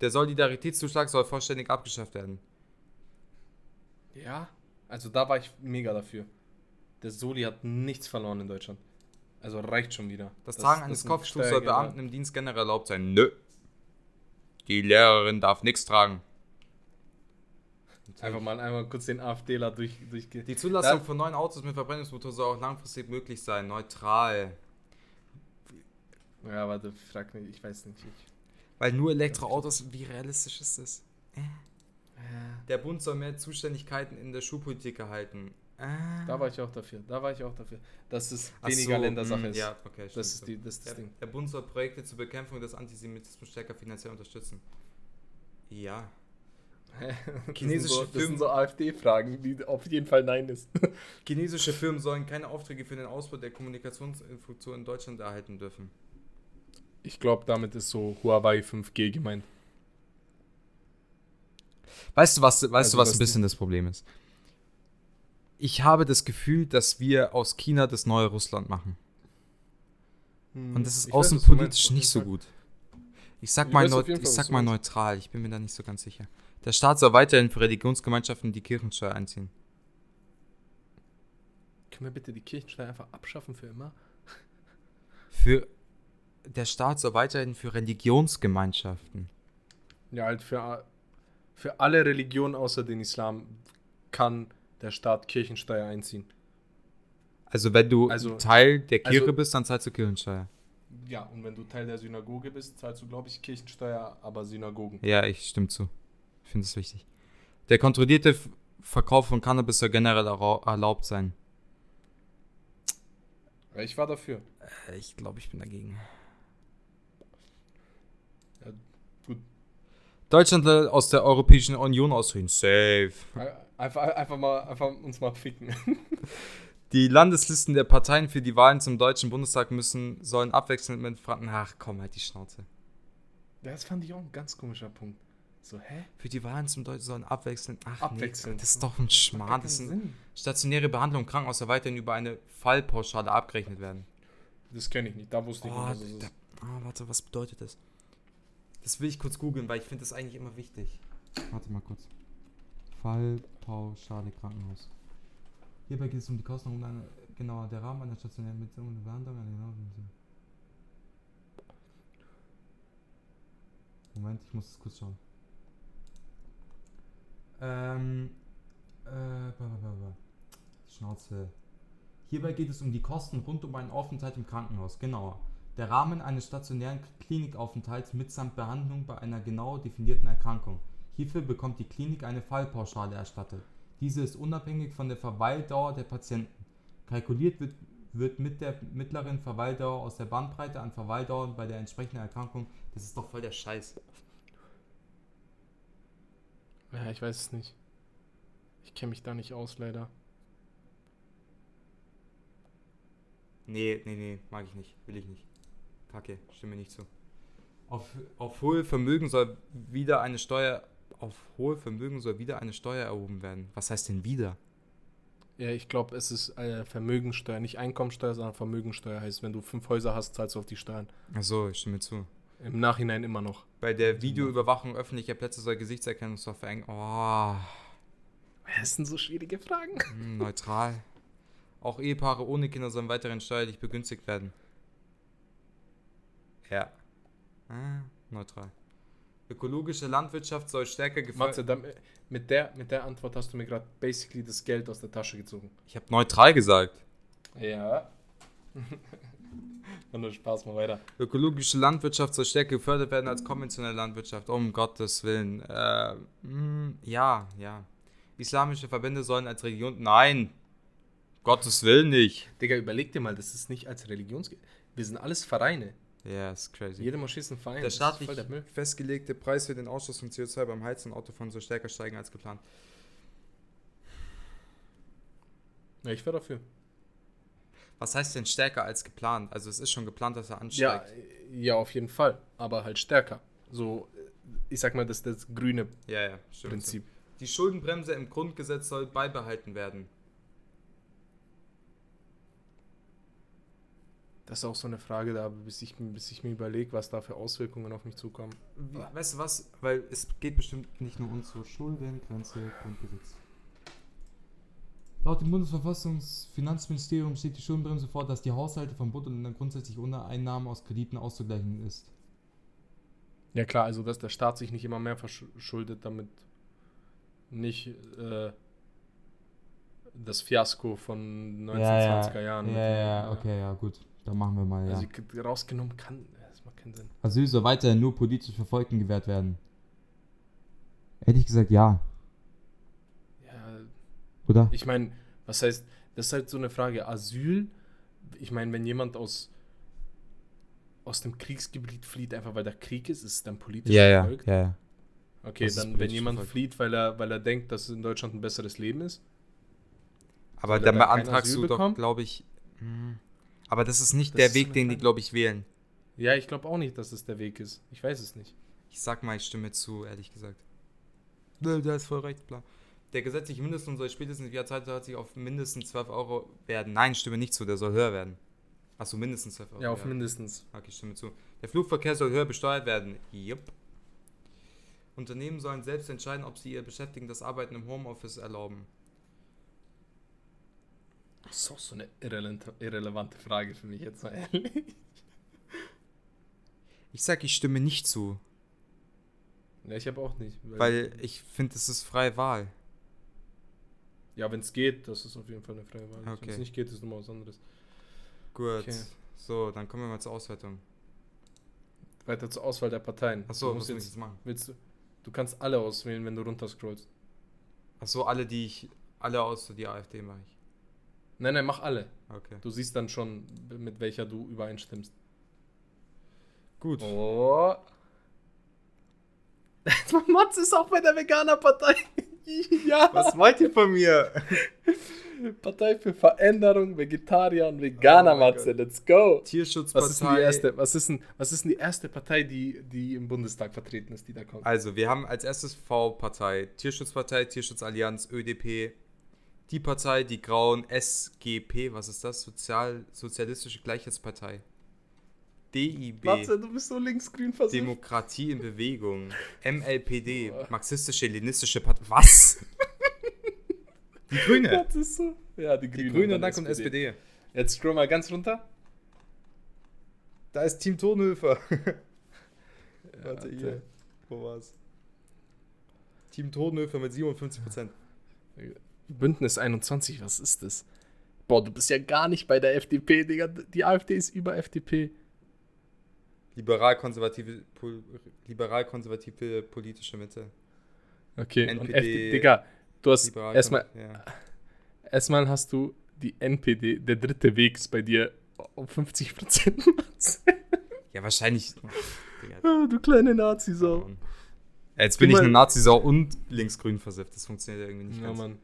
Der Solidaritätszuschlag soll vollständig abgeschafft werden. Ja, also da war ich mega dafür. Der Soli hat nichts verloren in Deutschland. Also reicht schon wieder. Das Tragen eines Kopftuchs soll. Beamten im Dienst generell erlaubt sein. Nö. Die Lehrerin darf nichts tragen. Einfach mal einmal kurz den AfDler durch, durch Die Zulassung Da- von neuen Autos mit Verbrennungsmotor soll auch langfristig möglich sein. Neutral. Ja, warte, frag nicht, ich weiß nicht. Ich, Weil nur Elektroautos, wie realistisch ist das? ja, Der Bund soll mehr Zuständigkeiten in der Schulpolitik erhalten. Äh. da war ich auch dafür. Da war ich auch dafür. Dass es weniger so, Ländersache mh, ist. Ja, okay, stimmt das ist so. die, das ist das Der, Ding. der Bund soll Projekte zur Bekämpfung des Antisemitismus stärker finanziell unterstützen. Ja. Chinesische so, das Firmen- sind so AfD-Fragen, die auf jeden Fall Nein ist. Chinesische Firmen sollen keine Aufträge für den Ausbau der Kommunikationsinfrastruktur in Deutschland erhalten dürfen. Ich glaube, damit ist so Huawei 5G gemeint. Weißt du, was, weißt Also, du, was ein bisschen das Problem ist? Ich habe das Gefühl, dass wir aus China das neue Russland machen. Und das ist weiß, außenpolitisch auf nicht so gut. Ich sag Ich mal, weiß neut ich sag mal neutral, ich bin mir da nicht so ganz sicher. Der Staat soll weiterhin für Religionsgemeinschaften die Kirchensteuer einziehen. Können wir bitte die Kirchensteuer einfach abschaffen für immer? Für der Staat soll weiterhin für Religionsgemeinschaften. Ja, halt für, für alle Religionen außer den Islam kann der Staat Kirchensteuer einziehen. Also wenn du Also- Teil der Kirche also- bist, dann zahlst du Kirchensteuer. Ja, und wenn du Teil der Synagoge bist, zahlst du, glaube ich, Kirchensteuer, aber Synagogen. Ja, ich stimme zu. Ich finde es wichtig. Der kontrollierte Verkauf von Cannabis soll generell erlaubt sein. Ich war dafür. Äh, Ich glaube, ich bin dagegen. Ja, gut. Deutschland aus der Europäischen Union austreten. Safe. Einfach, einfach mal, einfach uns mal ficken. Die Landeslisten der Parteien für die Wahlen zum Deutschen Bundestag müssen, sollen abwechselnd mit Franken. Ach komm, halt die Schnauze. Das fand ich auch ein ganz komischer Punkt. So, hä? Für die Wahlen zum Deutschen sollen abwechselnd. Ach Abwechselnd. Nee, das ist doch ein Schmarrn. Das sind Sinn. stationäre Behandlung im Krankenhaus soll weiterhin über eine Fallpauschale abgerechnet werden. Das kenne ich nicht. Da wusste ich Oh, nicht, was es da, ist. ah, warte, was bedeutet das? Das will ich kurz googeln, weil ich finde das eigentlich immer wichtig. Warte mal kurz. Fallpauschale Krankenhaus. Hierbei geht es um die Kosten um eine, genau, der Rahmen einer stationären Beziehung und Behandlung. eine genaue Beziehung. Moment, ich muss es kurz schauen. Ähm, äh, bla, bla, bla, bla. Schnauze. Hierbei geht es um die Kosten rund um einen Aufenthalt im Krankenhaus. Genauer. Der Rahmen eines stationären Klinikaufenthalts mitsamt Behandlung bei einer genau definierten Erkrankung. Hierfür bekommt die Klinik eine Fallpauschale erstattet. Diese ist unabhängig von der Verweildauer der Patienten. Kalkuliert wird wird mit der mittleren Verweildauer aus der Bandbreite an Verweildauern bei der entsprechenden Erkrankung. Das ist doch voll der Scheiß. Ja, ich weiß es nicht. Ich kenne mich da nicht aus, leider. Nee, nee, nee, mag ich nicht. Will ich nicht. Kacke, stimme nicht zu. Auf, auf hohe Vermögen soll wieder eine Steuer. Auf hohe Vermögen soll wieder eine Steuer erhoben werden. Was heißt denn wieder? Ja, ich glaube, es ist äh, Vermögensteuer, nicht Einkommensteuer, sondern Vermögensteuer. Heißt, wenn du fünf Häuser hast, zahlst du auf die Steuern. Achso, ich stimme zu. Im Nachhinein immer noch. Bei der Videoüberwachung öffentlicher Plätze soll Gesichtserkennungssoftware eng. Oh, Das sind so schwierige Fragen. hm, neutral. Auch Ehepaare ohne Kinder sollen weiterhin steuerlich begünstigt werden. Ja. Ah, neutral. Ökologische Landwirtschaft soll stärker gefördert. dann, mit, der, mit der Antwort hast du mir gerade basically das Geld aus der Tasche gezogen. Ich habe neutral gesagt. Ja. Und nur Spaß, mal weiter. Ökologische Landwirtschaft soll stärker gefördert werden als konventionelle Landwirtschaft. Um Gottes Willen. Äh, mh, ja, ja. Islamische Verbände sollen als Religion. Nein! Gottes Willen nicht. Digga, überleg dir mal, das ist nicht als Religions... Wir sind alles Vereine. Ja, ist crazy. Jede Moschee ist ein Verein. Der staatlich voll der Müll. festgelegte Preis für den Ausstoß von CO2 beim Heizen und Autofahren soll stärker steigen als geplant. Ja, ich wäre dafür. Was heißt denn stärker als geplant? Also es ist schon geplant, dass er Ja, ansteigt. ja, auf jeden Fall. Aber halt stärker. So, ich sag mal, das ist das grüne Ja, ja. Prinzip. Die Schuldenbremse im Grundgesetz soll beibehalten werden. Das ist auch so eine Frage da, bis ich, bis ich mir überlege, was da für Auswirkungen auf mich zukommen. Wie, weißt du was? Weil es geht bestimmt nicht nur uns so. Schuldengrenze, Grundgesetz. Laut dem Bundesverfassungsfinanzministerium steht die Schuldenbremse vor, dass die Haushalte vom Bund und Ländern grundsätzlich ohne Einnahmen aus Krediten auszugleichen ist. Ja klar, also dass der Staat sich nicht immer mehr verschuldet, damit nicht äh, das Fiasko von 1920er Jahren. Ja, mit- ja, okay, ja, gut. Dann machen wir mal, ja. Also rausgenommen kann, das macht keinen Sinn. Asyl soll weiterhin nur politisch Verfolgten gewährt werden. Ehrlich gesagt, ja. Ja, Oder? ich meine, was heißt, das ist halt so eine Frage, Asyl, ich meine, wenn jemand aus aus dem Kriegsgebiet flieht, einfach weil da Krieg ist, ist es dann politisch verfolgt? ja, ja. Okay, Das dann wenn jemand verfolgt. flieht, weil er, weil er denkt, dass in Deutschland ein besseres Leben ist. Aber er dann beantragst du doch, bekommen? glaube ich. Aber das ist nicht Das der ist Weg, den die, glaube ich, wählen. Ja, ich glaube auch nicht, dass es der Weg ist. Ich weiß es nicht. Ich sag mal, ich stimme zu, ehrlich gesagt. Da ist voll recht, bla. Der gesetzliche Mindestlohn soll spätestens im Jahr 2020 auf mindestens 12 Euro werden. Nein, stimme nicht zu, der soll höher werden. Achso, mindestens 12 Euro. Ja, auf mindestens. Okay, stimme zu. Der Flugverkehr soll höher besteuert werden. Jupp. Unternehmen sollen selbst entscheiden, ob sie ihr Beschäftigten das Arbeiten im Homeoffice erlauben. Das ist auch so eine irrelevante, irrelevante Frage für mich jetzt mal ehrlich. Ich sag, ich stimme nicht zu, Ja, ich habe auch nicht. weil ich finde, es ist freie Wahl. ja, wenn es geht, das ist auf jeden Fall eine freie Wahl. Wenn Okay. es nicht geht, ist nochmal was anderes. Gut. Okay. So, dann kommen wir mal zur Auswertung. Weiter zur Auswahl der Parteien. Achso, du was soll ich jetzt machen? willst du, du kannst alle auswählen, wenn du runterscrollst. Achso, alle, die ich. Alle außer die AfD mache ich. Nein, nein, mach alle. Okay. Du siehst dann schon, mit welcher du übereinstimmst. Gut. Oh. Mats ist auch bei der Veganer-Partei. ja. Was wollt ihr von mir? Partei für Veränderung, Vegetarier und Veganer, Oh Matze. Let's go. Tierschutzpartei. Was ist denn die erste, was ist denn, was ist denn die erste Partei, die, die im Bundestag vertreten ist, die da kommt? Also, wir haben als erstes V-Partei, Tierschutzpartei, Tierschutzallianz, ÖDP, die Partei, die Grauen, SGP, was ist das? Sozial, Sozialistische Gleichheitspartei. DIB, Matze, du bist so linksgrün versucht. Demokratie in Bewegung, MLPD, Marxistische-Leninistische Partei. Was? Die Grüne. Das ist so. Ja, die Grüne. Die Grüne und dann kommt SPD. Jetzt scroll mal ganz runter. Da ist Team Tonhöfer. Ja, Warte, hier. Wo war's? Team Tonhöfer mit 57%. Bündnis 21, was ist das? Boah, du bist ja gar nicht bei der FDP, Digga. Die AfD ist über FDP. Liberal-konservative liberal-konservative politische Mitte. Okay, und NPD, FDP, Digga, du hast Liberal erstmal, ja. erstmal hast du die NPD, der dritte Weg ist bei dir um 50 Prozent. Ja, wahrscheinlich. Ah, du kleine Nazi-Sau. Ja, Jetzt bin ich eine Nazi-Sau und linksgrün versifft. Das funktioniert ja irgendwie nicht Ja, ganz. Mann.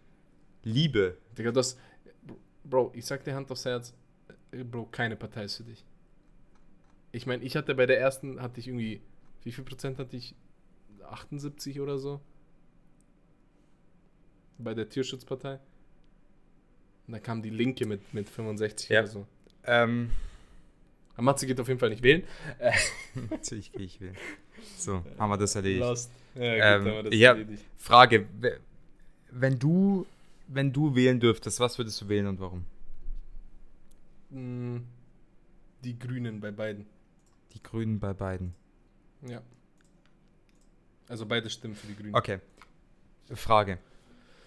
Liebe. Digga, das. Bro, ich sag dir Hand aufs Herz, äh, Bro, keine Partei ist für dich. Ich meine, ich hatte bei der ersten, hatte ich irgendwie, wie viel Prozent hatte ich? 78 oder so? Bei der Tierschutzpartei. Und dann kam die Linke mit, mit 65 Ja. oder so. Ähm, Aber Matze geht auf jeden Fall nicht wählen. Äh, natürlich gehe ich wählen. So, haben wir das erledigt. Lost. Ja, Ähm, haben wir das ja. erledigt. Frage: we- Wenn du, wenn du wählen dürftest, was würdest du wählen und warum? Mm, Die Grünen bei beiden. Die Grünen bei beiden. Ja. Also beide stimmen für die Grünen. Okay. Frage.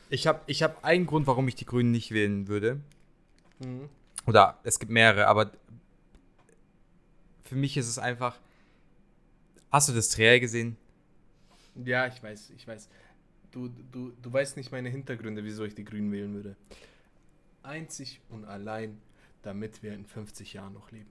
Ich habe ich hab einen Grund, warum ich die Grünen nicht wählen würde. Mhm. Oder es gibt mehrere, aber für mich ist es einfach. Hast du das Triell gesehen? Ja, ich weiß, ich weiß. Du, du, du weißt nicht meine Hintergründe, wieso ich die Grünen wählen würde. Einzig und allein, damit wir in 50 Jahren noch leben.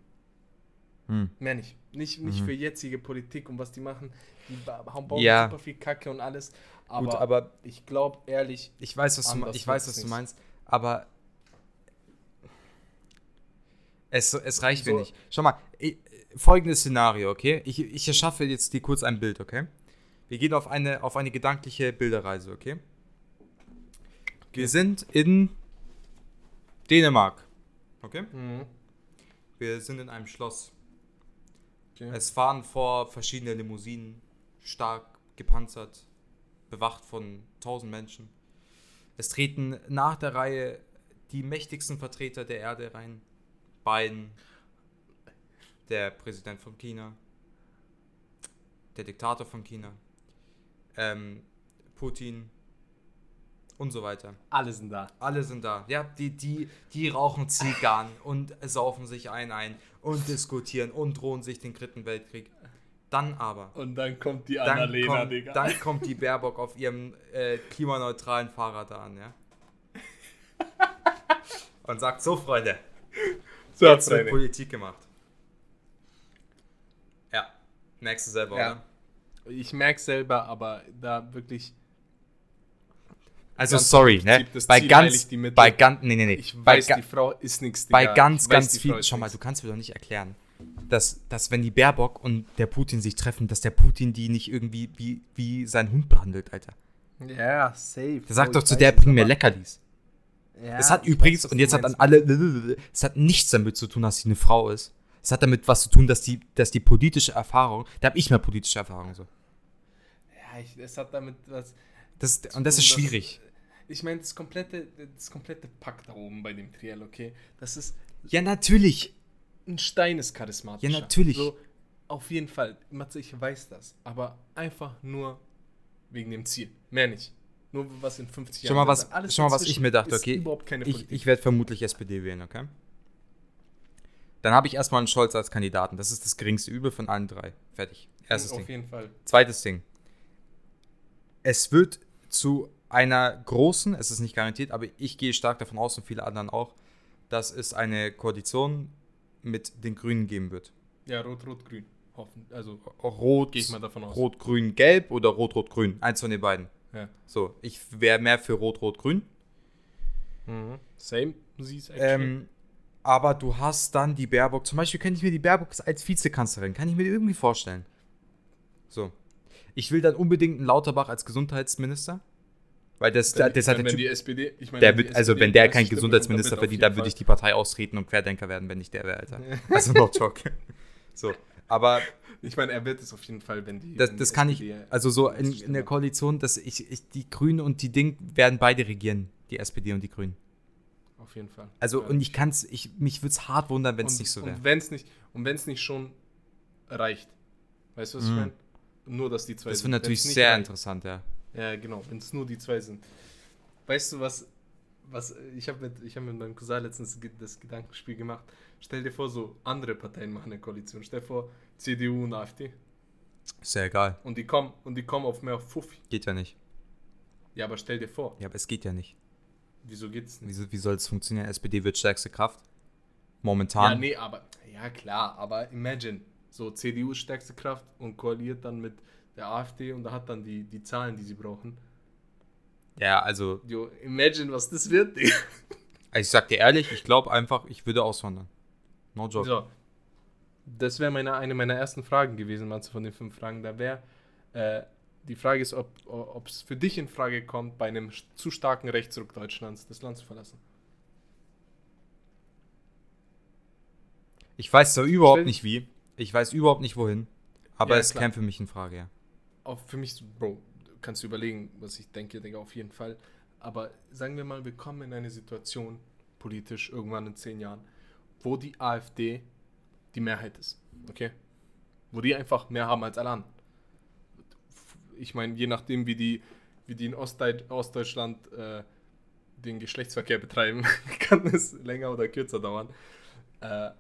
Hm. Mehr nicht. Nicht, nicht Mhm. für jetzige Politik und was die machen. Die bauen Ja. super viel Kacke und alles. Aber, Gut, aber ich glaube ehrlich, ich weiß, was du, ich weiß, was du meinst, aber es, es reicht mir So. nicht. Schau mal, ich, folgendes Szenario, okay? Ich, ich erschaffe jetzt dir kurz ein Bild, okay? Wir gehen auf eine, auf eine gedankliche Bilderreise, okay? Wir sind in Dänemark, okay? mhm. Wir sind in einem Schloss. okay. Es fahren vor verschiedene Limousinen, stark gepanzert, bewacht von tausend Menschen. Es treten nach der Reihe die mächtigsten Vertreter der Erde rein. Biden, der Präsident von China, der Diktator von China, ähm, Putin und so weiter. alle sind da. Alle sind da. Ja, die, die, die rauchen Zigarren und saufen sich ein ein und diskutieren und drohen sich den dritten Weltkrieg. Dann aber. Und dann kommt die Dann, Annalena, kommt, Digga. dann kommt die Baerbock auf ihrem äh, klimaneutralen Fahrrad an, ja. Und sagt, so Freunde, so, jetzt wird. Politik gemacht. Ja, merkst du selber, Ja. oder? Ich merke selber, aber da wirklich, Also sorry, ne? Das Bei Ziel ganz, bei ganz, nee, nee, nee. ich bei, weiß, die Frau ist nichts, bei ganz, ganz viel. Schau mal, du kannst mir doch nicht erklären, dass, dass wenn die Baerbock und der Putin sich treffen, dass der Putin die nicht irgendwie wie, wie sein Hund behandelt, Alter. Ja, safe. Der sagt Oh, doch zu weiß der, bring mir Leckerlis. Ja, Es hat übrigens, weiß, und jetzt hat an alle, es hat nichts damit zu tun, dass sie eine Frau ist. Es hat damit was zu tun, dass die, dass die politische Erfahrung, da habe ich mehr politische Erfahrung so. Ich, es hat damit was. Das, und das ist tun, dass- schwierig. Ich meine, das komplette, das komplette Pack da oben bei dem Triell, okay? Das ist. Ja, natürlich. Ein Stein ist charismatisch. Ja, natürlich. So, auf jeden Fall. Matze, ich weiß das. Aber einfach nur wegen dem Ziel. Mehr nicht. Nur was in 50 Schau mal, was, Alles schau mal, was ich mir dachte, okay? Ich, ich werde vermutlich SPD wählen, okay? Dann habe ich erstmal einen Scholz als Kandidaten. Das ist das geringste Übel von allen drei. Fertig. Erstes Auf Ding. jeden Fall. Zweites Ding. Es wird zu einer großen, es ist nicht garantiert, aber ich gehe stark davon aus und viele anderen auch, dass es eine Koalition mit den Grünen geben wird. Ja, rot, rot, grün. Hoffen. Also, Rot, gehe ich mal davon aus. Rot, Grün, Gelb oder Rot, Rot, Grün. Eins von den beiden. Ja. So, ich wäre mehr für Rot, Rot, Grün. Mhm. Same. Sie ist Ähm, aber du hast dann die Baerbock, zum Beispiel könnte ich mir die Baerbock als Vizekanzlerin, kann ich mir irgendwie vorstellen. So. Ich will dann unbedingt einen Lauterbach als Gesundheitsminister. Weil das, Wenn, das ich hat meine, der wenn Typ, die SPD, ich meine, der wenn wird, also SPD wenn der 30 kein Gesundheitsminister verdient, dann würde ich die Partei austreten und Querdenker werden, wenn ich der wäre, Alter. Also no joke. So. Aber. Ich meine, er wird es auf jeden Fall, wenn die. das, wenn das kann ich, also so in, 30 in der. Koalition, dass ich, ich, die Grünen und die Ding werden beide regieren, die SPD und die Grünen. Auf jeden Fall. Also Ja. und ich kann's, ich, mich würde es hart wundern, wenn es nicht so wäre. Und wenn es nicht, und wenn es nicht schon reicht. Weißt du, was ich Mhm. meine? Nur, dass die zwei Das sind. wäre natürlich Wenn's nicht sehr reicht- interessant, ja. Ja, genau, wenn es nur die zwei sind. Weißt du, was, was ich habe mit, ich hab mit meinem Cousin letztens das Gedankenspiel gemacht. Stell dir vor, so andere Parteien machen eine Koalition. Stell dir vor, CDU und AfD. Ist ja egal. Und die kommen, und die kommen auf mehr auf Fuffi. Geht ja nicht. Ja, aber stell dir vor, Ja, aber es geht ja nicht. Wieso geht's nicht? Wie, wie soll es funktionieren? SPD wird stärkste Kraft. Momentan. Ja, nee, aber, ja klar, aber imagine, so CDU ist stärkste Kraft und koaliert dann mit der AfD und da hat dann die, die Zahlen, die sie brauchen. Ja, also, Jo, imagine, was das wird, Digga. ich sag dir ehrlich, ich glaube einfach, ich würde auswandern. No joke. So. Das wäre meine, eine meiner ersten Fragen gewesen, Matze, von den fünf Fragen. Da wäre, äh, die Frage ist, ob es für dich in Frage kommt, bei einem zu starken Rechtsruck Deutschlands das Land zu verlassen. Ich weiß zwar überhaupt nicht wie. Ich weiß überhaupt nicht wohin. Aber Ja, es käme für mich in Frage, ja. Auch für mich, Bro, kannst du überlegen, was ich denke, Digga, auf jeden Fall. Aber sagen wir mal, wir kommen in eine Situation, politisch, irgendwann in zehn Jahren, wo die AfD die Mehrheit ist. Okay? Wo die einfach mehr haben als alle anderen. Ich meine, je nachdem, wie die, wie die in Ostdeu Ostdeutschland äh, den Geschlechtsverkehr betreiben, kann es länger oder kürzer dauern. Äh,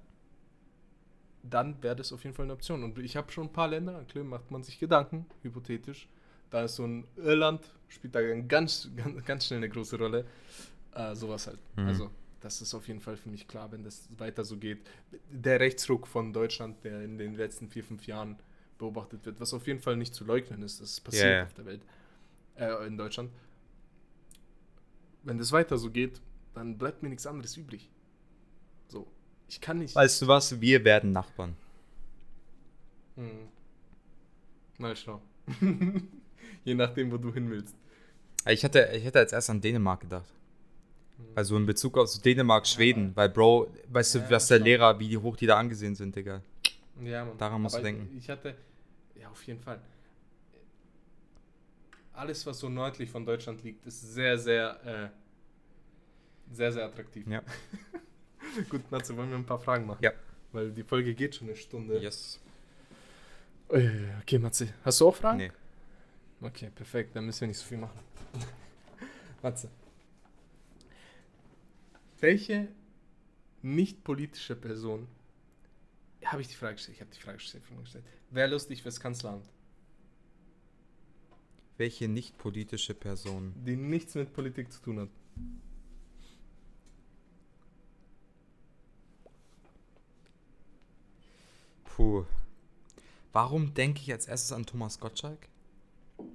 dann wäre das auf jeden Fall eine Option. Und ich habe schon ein paar Länder, klar macht man sich Gedanken, hypothetisch. Da ist so ein Irland, spielt da ganz, ganz, ganz schnell eine große Rolle. Äh, sowas halt. Mhm. Also, das ist auf jeden Fall für mich klar, wenn das weiter so geht. Der Rechtsruck von Deutschland, der in den letzten vier, fünf Jahren beobachtet wird, was auf jeden Fall nicht zu leugnen ist, das passiert ja. auf der Welt, äh, in Deutschland. Wenn das weiter so geht, dann bleibt mir nichts anderes übrig. So, ich kann nicht. Weißt du was? Wir werden Nachbarn. Hm. Mal schauen. Je nachdem, wo du hin willst. Ich hätte, ich hätte als erst an Dänemark gedacht. Hm. Also in Bezug auf Dänemark, Schweden. Weil, Bro, weißt du, Ja, was der. Lehrer, wie hoch die da angesehen sind, Digga. Ja, Mann. Daran musst du Aber denken. Ich hatte, ja, auf jeden Fall. Alles, was so nördlich von Deutschland liegt, ist sehr, sehr, äh, sehr, sehr attraktiv. Ja. Gut, Matze, wollen wir ein paar Fragen machen? Ja. Weil die Folge geht schon eine Stunde. Yes. Äh, Okay, Matze, hast du auch Fragen? Nee. Okay, perfekt, dann müssen wir nicht so viel machen. Matze. Welche nicht politische Person, habe ich die Frage gestellt, ich habe die Frage gestellt, Frage gestellt. wäre lustig fürs Kanzleramt, Welche nicht politische Person? die nichts mit Politik zu tun hat? Puh. Warum denke ich als erstes an Thomas Gottschalk?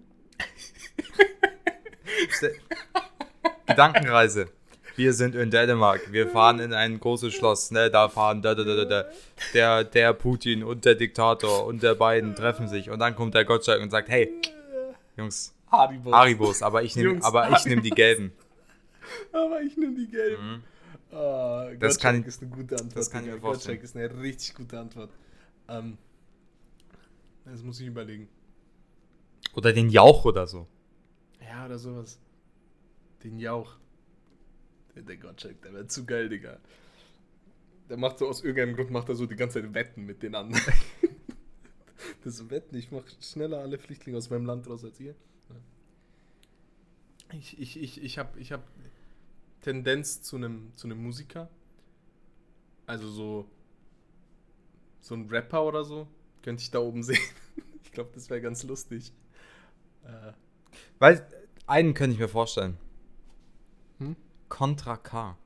Gedankenreise. Wir sind in Dänemark. Wir fahren in ein großes Schloss. Ne, da fahren da, da, da, da. Der, der Putin und der Diktator und der beiden treffen sich. Und dann kommt der Gottschalk und sagt, hey, Jungs, Haribo. Haribos, aber ich nehme nehm die gelben. Aber ich nehme die gelben. Mhm. Ah, Das kann ich- ist eine gute Antwort. das kann ich mir vorstellen. Gottschalk ist eine richtig gute Antwort. Ähm, das muss ich überlegen. Oder den Jauch oder so. Ja, oder sowas. Den Jauch. Der, der Gottschalk, der wäre zu geil, Digga. Der macht so aus irgendeinem Grund, macht er so die ganze Zeit Wetten mit den anderen. das Wetten, ich mache schneller alle Flüchtlinge aus meinem Land raus als ihr. Ich, ich, ich, ich habe ich hab Tendenz zu einem zu einem Musiker. Also so so ein Rapper oder so. Könnte ich da oben sehen. ich glaube, das wäre ganz lustig. Äh, Weil, einen könnte ich mir vorstellen. Hm? Contra K.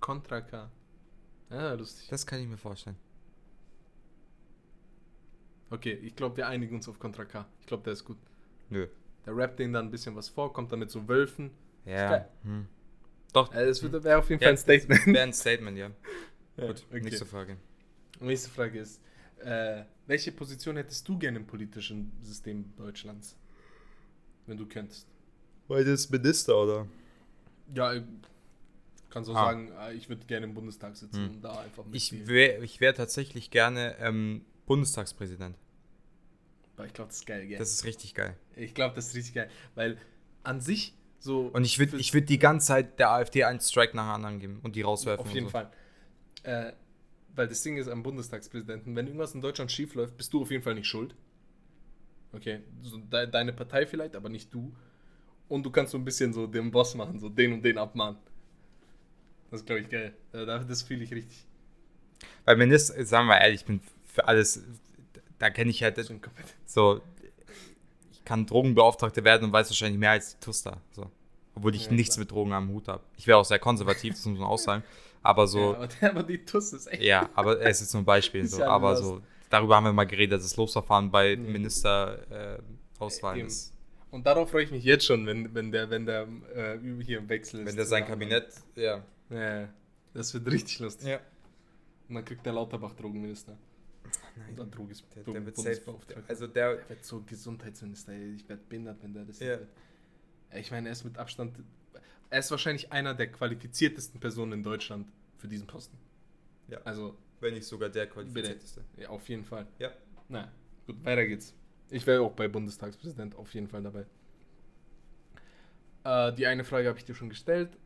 Contra K. Ja, lustig. Das kann ich mir vorstellen. Okay, ich glaube, wir einigen uns auf Contra K. Ich glaube, der ist gut. Nö. Der rappt denen dann ein bisschen was vor, kommt dann mit so Wölfen. Ja. Hm. Doch, Äh, Es wird- wäre auf jeden Ja, Fall ein Statement. wäre ein Statement, ja. Ja, Gut, okay. nächste Frage. Nächste Frage ist, äh, welche Position hättest du gerne im politischen System Deutschlands? Wenn du könntest. Weil das Minister, oder? Ja, ich kann so Ah. sagen, äh, ich würde gerne im Bundestag sitzen Hm. und da einfach Ich mitspielen. wäre ich wär tatsächlich gerne ähm, Bundestagspräsident. Weil ich glaube, das ist geil, gell? Das ist richtig geil. ich glaube, das ist richtig geil. Weil an sich so... Und ich würde ich würd die ganze Zeit der AfD einen Strike nach anderen geben und die rauswerfen. Auf jeden so. Fall. Äh, weil das Ding ist am Bundestagspräsidenten, wenn irgendwas in Deutschland schief läuft, bist du auf jeden Fall nicht schuld. Okay, so de deine Partei vielleicht, aber nicht du. Und du kannst so ein bisschen so den Boss machen, so den und den abmahnen. Das ist, glaube ich, geil. Da- Das fühle ich richtig. Weil Minister, sagen wir ehrlich, ich bin für alles, da kenne ich halt So ich kann Drogenbeauftragter werden und weiß wahrscheinlich mehr als die Tusta. So. Obwohl ich Ja, nichts klar. mit Drogen am Hut habe. Ich wäre auch sehr konservativ, das muss man auch sagen. Aber so, Ja, aber, die Tuss ist echt. ja, aber es ist nur ein Beispiel. So, aber so, darüber haben wir mal geredet, das Losverfahren bei Mhm. Ministerauswahlen äh, ist. Und darauf freue ich mich jetzt schon, wenn, wenn der, wenn der äh, hier im Wechsel ist. Wenn der sein Kabinett, ja. Ja, das wird richtig lustig. Ja. Und dann kriegt der Lauterbach Drogenminister. Und dann Droges Der, Drogen- der wird Bundesbeauftragter. also der, Der wird so Gesundheitsminister, ich werde behindert, wenn der das Ja. wird. Ich meine, er ist mit Abstand, er ist wahrscheinlich einer der qualifiziertesten Personen in Deutschland für diesen Posten. Ja. Also, wenn nicht sogar der qualifizierteste. ja, auf jeden Fall. Ja. Na, gut, weiter geht's. Ich wäre auch bei Bundestagspräsident auf jeden Fall dabei. Äh, die eine Frage habe ich dir schon gestellt.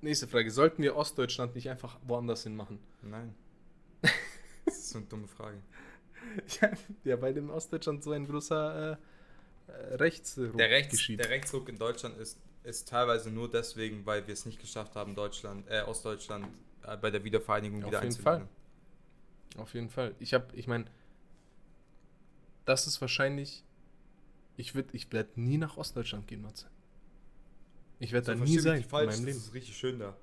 Nächste Frage. Sollten wir Ostdeutschland nicht einfach woanders hin machen? Nein. Das ist so eine dumme Frage. Ja, ja weil in Ostdeutschland so ein großer äh, äh, Rechtsruck Der, Rechts, geschieht. der Rechtsruck in Deutschland ist, ist teilweise nur deswegen, weil wir es nicht geschafft haben, Deutschland, äh, Ostdeutschland äh, bei der Wiedervereinigung Auf wieder jeden einzubinden. Auf jeden Fall. Ich habe, ich meine, das ist wahrscheinlich. Ich würde, ich werde nie nach Ostdeutschland gehen, Matze. Ich werde So, da versteh nie sein nicht in falsch, meinem das Leben. ist richtig schön da.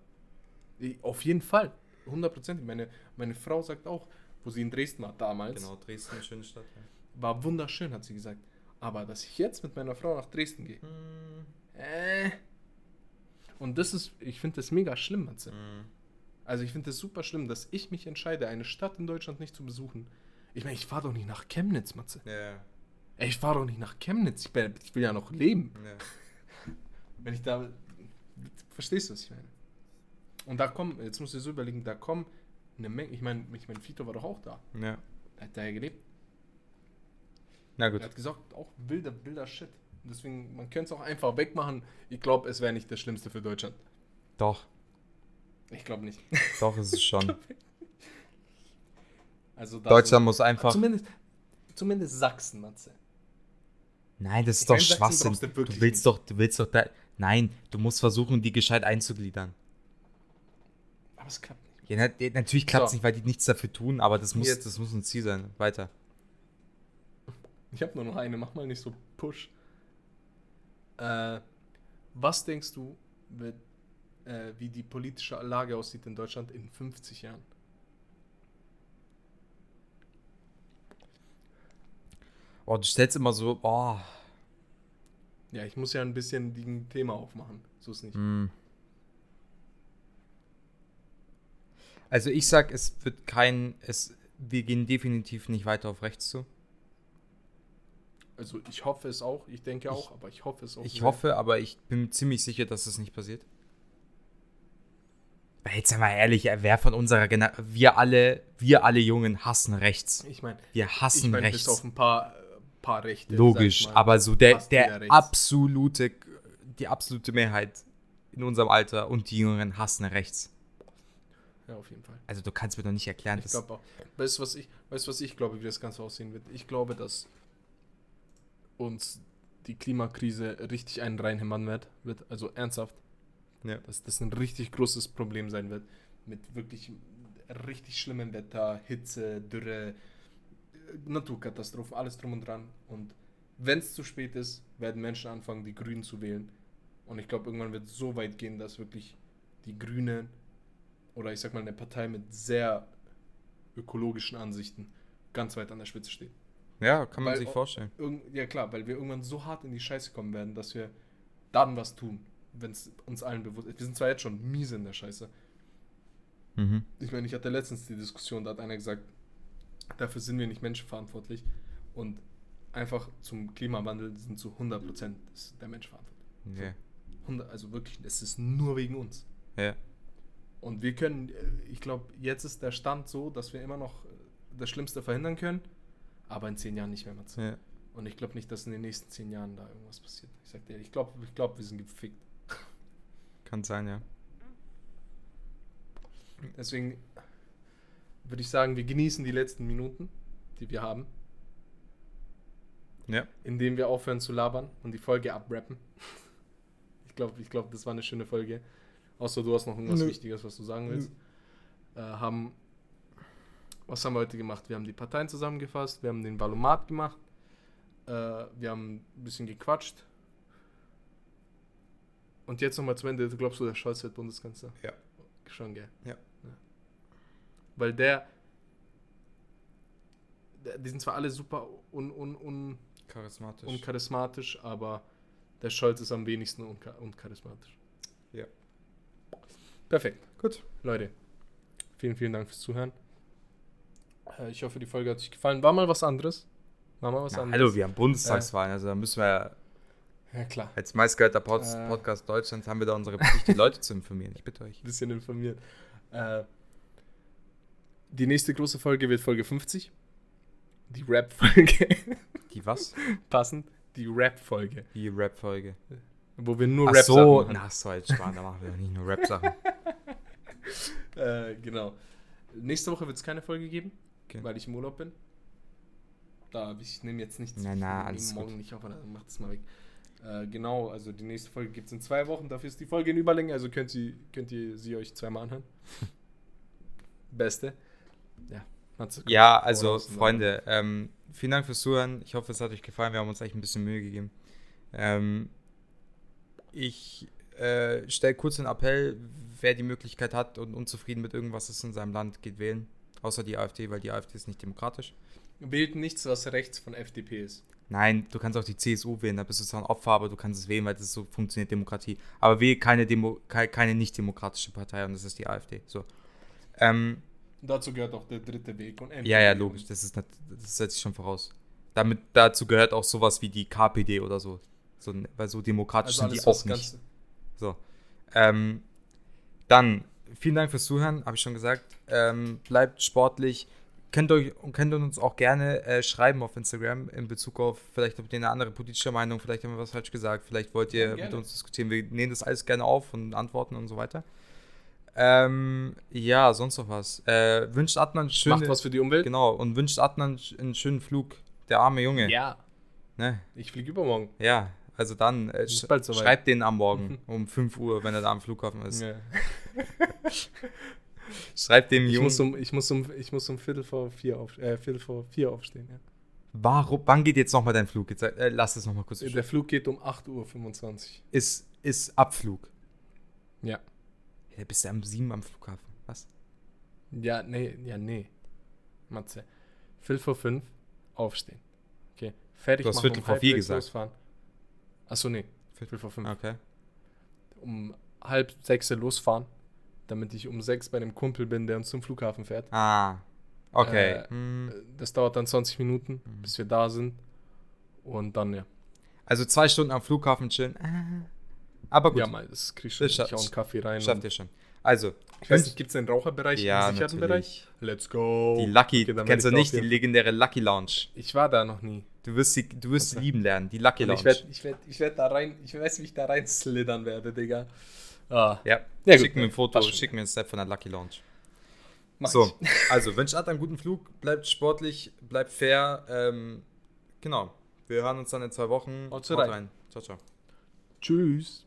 Ich- Auf jeden Fall. 100%. Meine, meine Frau sagt auch, wo sie in Dresden war damals, Genau, Dresden, eine schöne Stadt. Ja. war wunderschön, hat sie gesagt. Aber dass ich jetzt mit meiner Frau nach Dresden gehe, Hm. Äh. Und das ist, ich finde das mega schlimm, Matze. Hm. Also ich finde es super schlimm, dass ich mich entscheide, eine Stadt in Deutschland nicht zu besuchen. Ich meine, ich fahre doch nicht nach Chemnitz, Matze. Ja, Ey, ich fahre doch nicht nach Chemnitz. Ich, bin, ich will ja noch leben. ja. Wenn ich da. Verstehst du, was ich meine? Und da kommen, jetzt musst du dir so überlegen, da kommen eine Menge. Ich meine, ich mein, Fito war doch auch da. ja. Er hat da ja gelebt. Na Er gut. hat gesagt, auch wilder, wilder Shit. Deswegen, man könnte es auch einfach wegmachen. Ich glaube, es wäre nicht das Schlimmste für Deutschland. Doch, Ich glaube nicht. doch ist es schon. Also Deutschland muss einfach. Zumindest, zumindest Sachsen, Matze. Nein, das ist Ich doch Schwachsinn. du Du willst nicht. doch, du willst doch da. Nein, du musst versuchen, die gescheit einzugliedern. Aber es klappt nicht. Ja, na, natürlich klappt es So. nicht, weil die nichts dafür tun, aber das muss, Jetzt- das muss ein Ziel sein. Weiter. Ich habe nur noch eine, mach mal nicht so Push. Äh, was denkst du, wird, äh, wie die politische Lage aussieht in Deutschland in 50 Jahren? Oh, du stellst immer so, oh. Ja, ich muss ja ein bisschen ein Thema aufmachen. So ist nicht. Hm. Also ich sag, es wird kein, es, wir gehen definitiv nicht weiter auf rechts zu. Also ich hoffe es auch, ich denke auch, aber ich hoffe es auch. Ich sehr. hoffe, aber ich bin ziemlich sicher, dass es nicht passiert. Weil jetzt einmal ehrlich, äh, wer von unserer Generation, wir alle, wir alle Jungen hassen rechts. Ich meine, Wir ich hassen meine, rechts. bis auf ein paar, äh, paar Rechte. Logisch, ich mal, aber so der, der absolute, die absolute Mehrheit in unserem Alter und die Jüngeren hassen rechts. Ja, auf jeden Fall. Also du kannst mir doch nicht erklären, Ich dass glaube auch. Weißt du, was ich, weißt, du, was ich glaube, wie das Ganze aussehen wird? Ich glaube, dass uns die Klimakrise richtig einen reinhämmern wird, wird. Also ernsthaft. Ja. Dass das ein richtig großes Problem sein wird. Mit wirklich richtig schlimmem Wetter, Hitze, Dürre, Naturkatastrophen, alles drum und dran. Und wenn es zu spät ist, werden Menschen anfangen, die Grünen zu wählen. Und ich glaube, irgendwann wird es so weit gehen, dass wirklich die Grünen oder ich sag mal eine Partei mit sehr ökologischen Ansichten ganz weit an der Spitze steht. Ja, kann man Weil- sich vorstellen. Ja klar, weil wir irgendwann so hart in die Scheiße kommen werden, dass wir dann was tun, wenn es uns allen bewusst ist. Wir sind zwar jetzt schon miese in der Scheiße. Mhm. Ich meine, ich hatte letztens die Diskussion, da hat einer gesagt, dafür sind wir nicht menschenverantwortlich und einfach zum Klimawandel sind zu 100% ist der Mensch verantwortlich. Okay. 100, also wirklich, es ist nur wegen uns. Ja. Und wir können, äh, ich glaube, jetzt ist der Stand so, dass wir immer noch äh, das Schlimmste verhindern können, aber in zehn Jahren nicht mehr. Matze. ja. Und ich glaube nicht, dass in den nächsten zehn Jahren da irgendwas passiert. Ich sag dir, ich glaube, ich glaub, wir sind gefickt. Kann sein, ja. Deswegen würde ich sagen, wir genießen die letzten Minuten, die wir haben, Ja. indem wir aufhören zu labern und die Folge abrappen. Ich glaube, ich glaub, das war eine schöne Folge. Außer du hast noch irgendwas Nö. Wichtiges, was du sagen willst. Äh, haben, was haben wir heute gemacht? Wir haben die Parteien zusammengefasst, wir haben den Valomat gemacht, äh, wir haben ein bisschen gequatscht. Und jetzt nochmal zum Ende, glaubst du, der Scholz wird Bundeskanzler? Ja. Schon, gell? Ja. Weil der, der, die sind zwar alle super un, un, un, Charismatisch. uncharismatisch, aber der Scholz ist am wenigsten uncha uncharismatisch. Ja. Perfekt. Gut. Leute, vielen, vielen Dank fürs Zuhören. Äh, Ich hoffe, die Folge hat euch gefallen. War mal was anderes. War mal was Na, anderes. hallo, wir haben Bundestagswahlen, also da müssen wir ja Ja, klar. als meistgehörter Pod Äh. Podcast Deutschlands haben wir da unsere Pflicht, die Leute zu informieren. Ich bitte euch. Ein bisschen informiert. Äh, die nächste große Folge wird Folge 50. Die Rap-Folge. Die was? Passend. Die Rap-Folge. Die Rap-Folge. Wo wir nur Ach Rap-Sachen so, machen. na so, jetzt sparen, da machen wir nicht nur Rap-Sachen. Äh, genau. Nächste Woche wird es keine Folge geben, Okay. weil ich im Urlaub bin. Da, ich nehme jetzt nichts. Na, na, ich nehme alles morgen gut. nicht auf, dann macht es mal weg. Äh, genau, also die nächste Folge gibt es in zwei Wochen. Dafür ist die Folge in Überlänge, also könnt, sie, könnt ihr sie euch zweimal anhören. Beste. Ja. Ja, also Freunde, ähm, vielen Dank fürs Zuhören. Ich hoffe, es hat euch gefallen. Wir haben uns echt ein bisschen Mühe gegeben. Ähm, ich äh, stelle kurz einen Appell, wer die Möglichkeit hat und unzufrieden mit irgendwas ist in seinem Land, geht wählen. Außer die AfD, weil die AfD ist nicht demokratisch. Wählt nichts, was rechts von FDP ist. Nein, du kannst auch die CSU wählen, da bist du zwar ein Opfer, aber du kannst es wählen, weil das so funktioniert Demokratie. Aber wähle keine, Demo keine, nicht-demokratische Partei und das ist die AfD. So. Ähm, Dazu gehört auch der dritte Weg. Und ja, ja, logisch, das, ist, das setze ich schon voraus. Damit, dazu gehört auch sowas wie die KPD oder so. so weil so demokratisch Also sind die auch nicht. ganz- So. Ähm, dann, vielen Dank fürs Zuhören, habe ich schon gesagt. Ähm, bleibt sportlich. Könnt, euch, könnt uns auch gerne äh, schreiben auf Instagram in Bezug auf, vielleicht habt ihr eine andere politische Meinung, vielleicht haben wir was falsch gesagt, vielleicht wollt ihr Ja, mit uns diskutieren. Wir nehmen das alles gerne auf und antworten und so weiter. Ähm, ja, sonst noch was. Äh, wünscht Adnan schöne, Macht was für die Umwelt. Genau, und wünscht Adnan einen schönen Flug. Der arme Junge. Ja. Ne? Ich fliege übermorgen. Ja, also dann äh, sch schreibt den am Morgen um 5 Uhr, wenn er da am Flughafen ist. Ja. Schreibt dem Ich, Jungen. muss um, ich, muss um, ich muss um Viertel vor vier, auf, äh, Viertel vor vier aufstehen. Ja. Warum, wann geht jetzt nochmal dein Flug? Jetzt, äh, lass es nochmal kurz. Der Flug geht um 8.25 Uhr. Ist, ist Abflug. Ja. Ja, bist du um 7 am Flughafen. Was? Ja, nee, ja, nee. Matze. Viertel vor fünf aufstehen. Okay. Fertig Du hast machen, Viertel vor halb vier gesagt. Losfahren. Achso, nee. Viertel vor fünf. Okay. Um halb sechs losfahren, damit ich um sechs bei dem Kumpel bin, der uns zum Flughafen fährt. Ah. Okay. Äh, Hm. Das dauert dann 20 Minuten, Mhm. bis wir da sind. Und dann, ja. Also zwei Stunden am Flughafen chillen. Ah. Aber gut, Ja, mal, das krieg ich schon. Das Ich hau einen Kaffee rein. schafft ihr schon. Also, Ich weiß nicht, gibt es einen Raucherbereich, Ja, einen sicherten Bereich? Let's go. die Lucky, Okay, kennst du nicht, die legendäre Lucky Lounge. Ich war da noch nie. Du wirst sie, du wirst sie lieben lernen, die Lucky Und Lounge. ich werde ich werd, ich werd da rein, ich weiß, wie ich da rein slidern werde, Digga. Ah, ja, Ja, gut. schick mir ein Foto, schick mir ein Snap von der Lucky Lounge. mach So, ich. also wünscht Ad einen guten Flug, bleibt sportlich, bleibt fair. Ähm, genau, wir hören uns dann in zwei Wochen. Haut rein. rein. Ciao, ciao. Tschüss.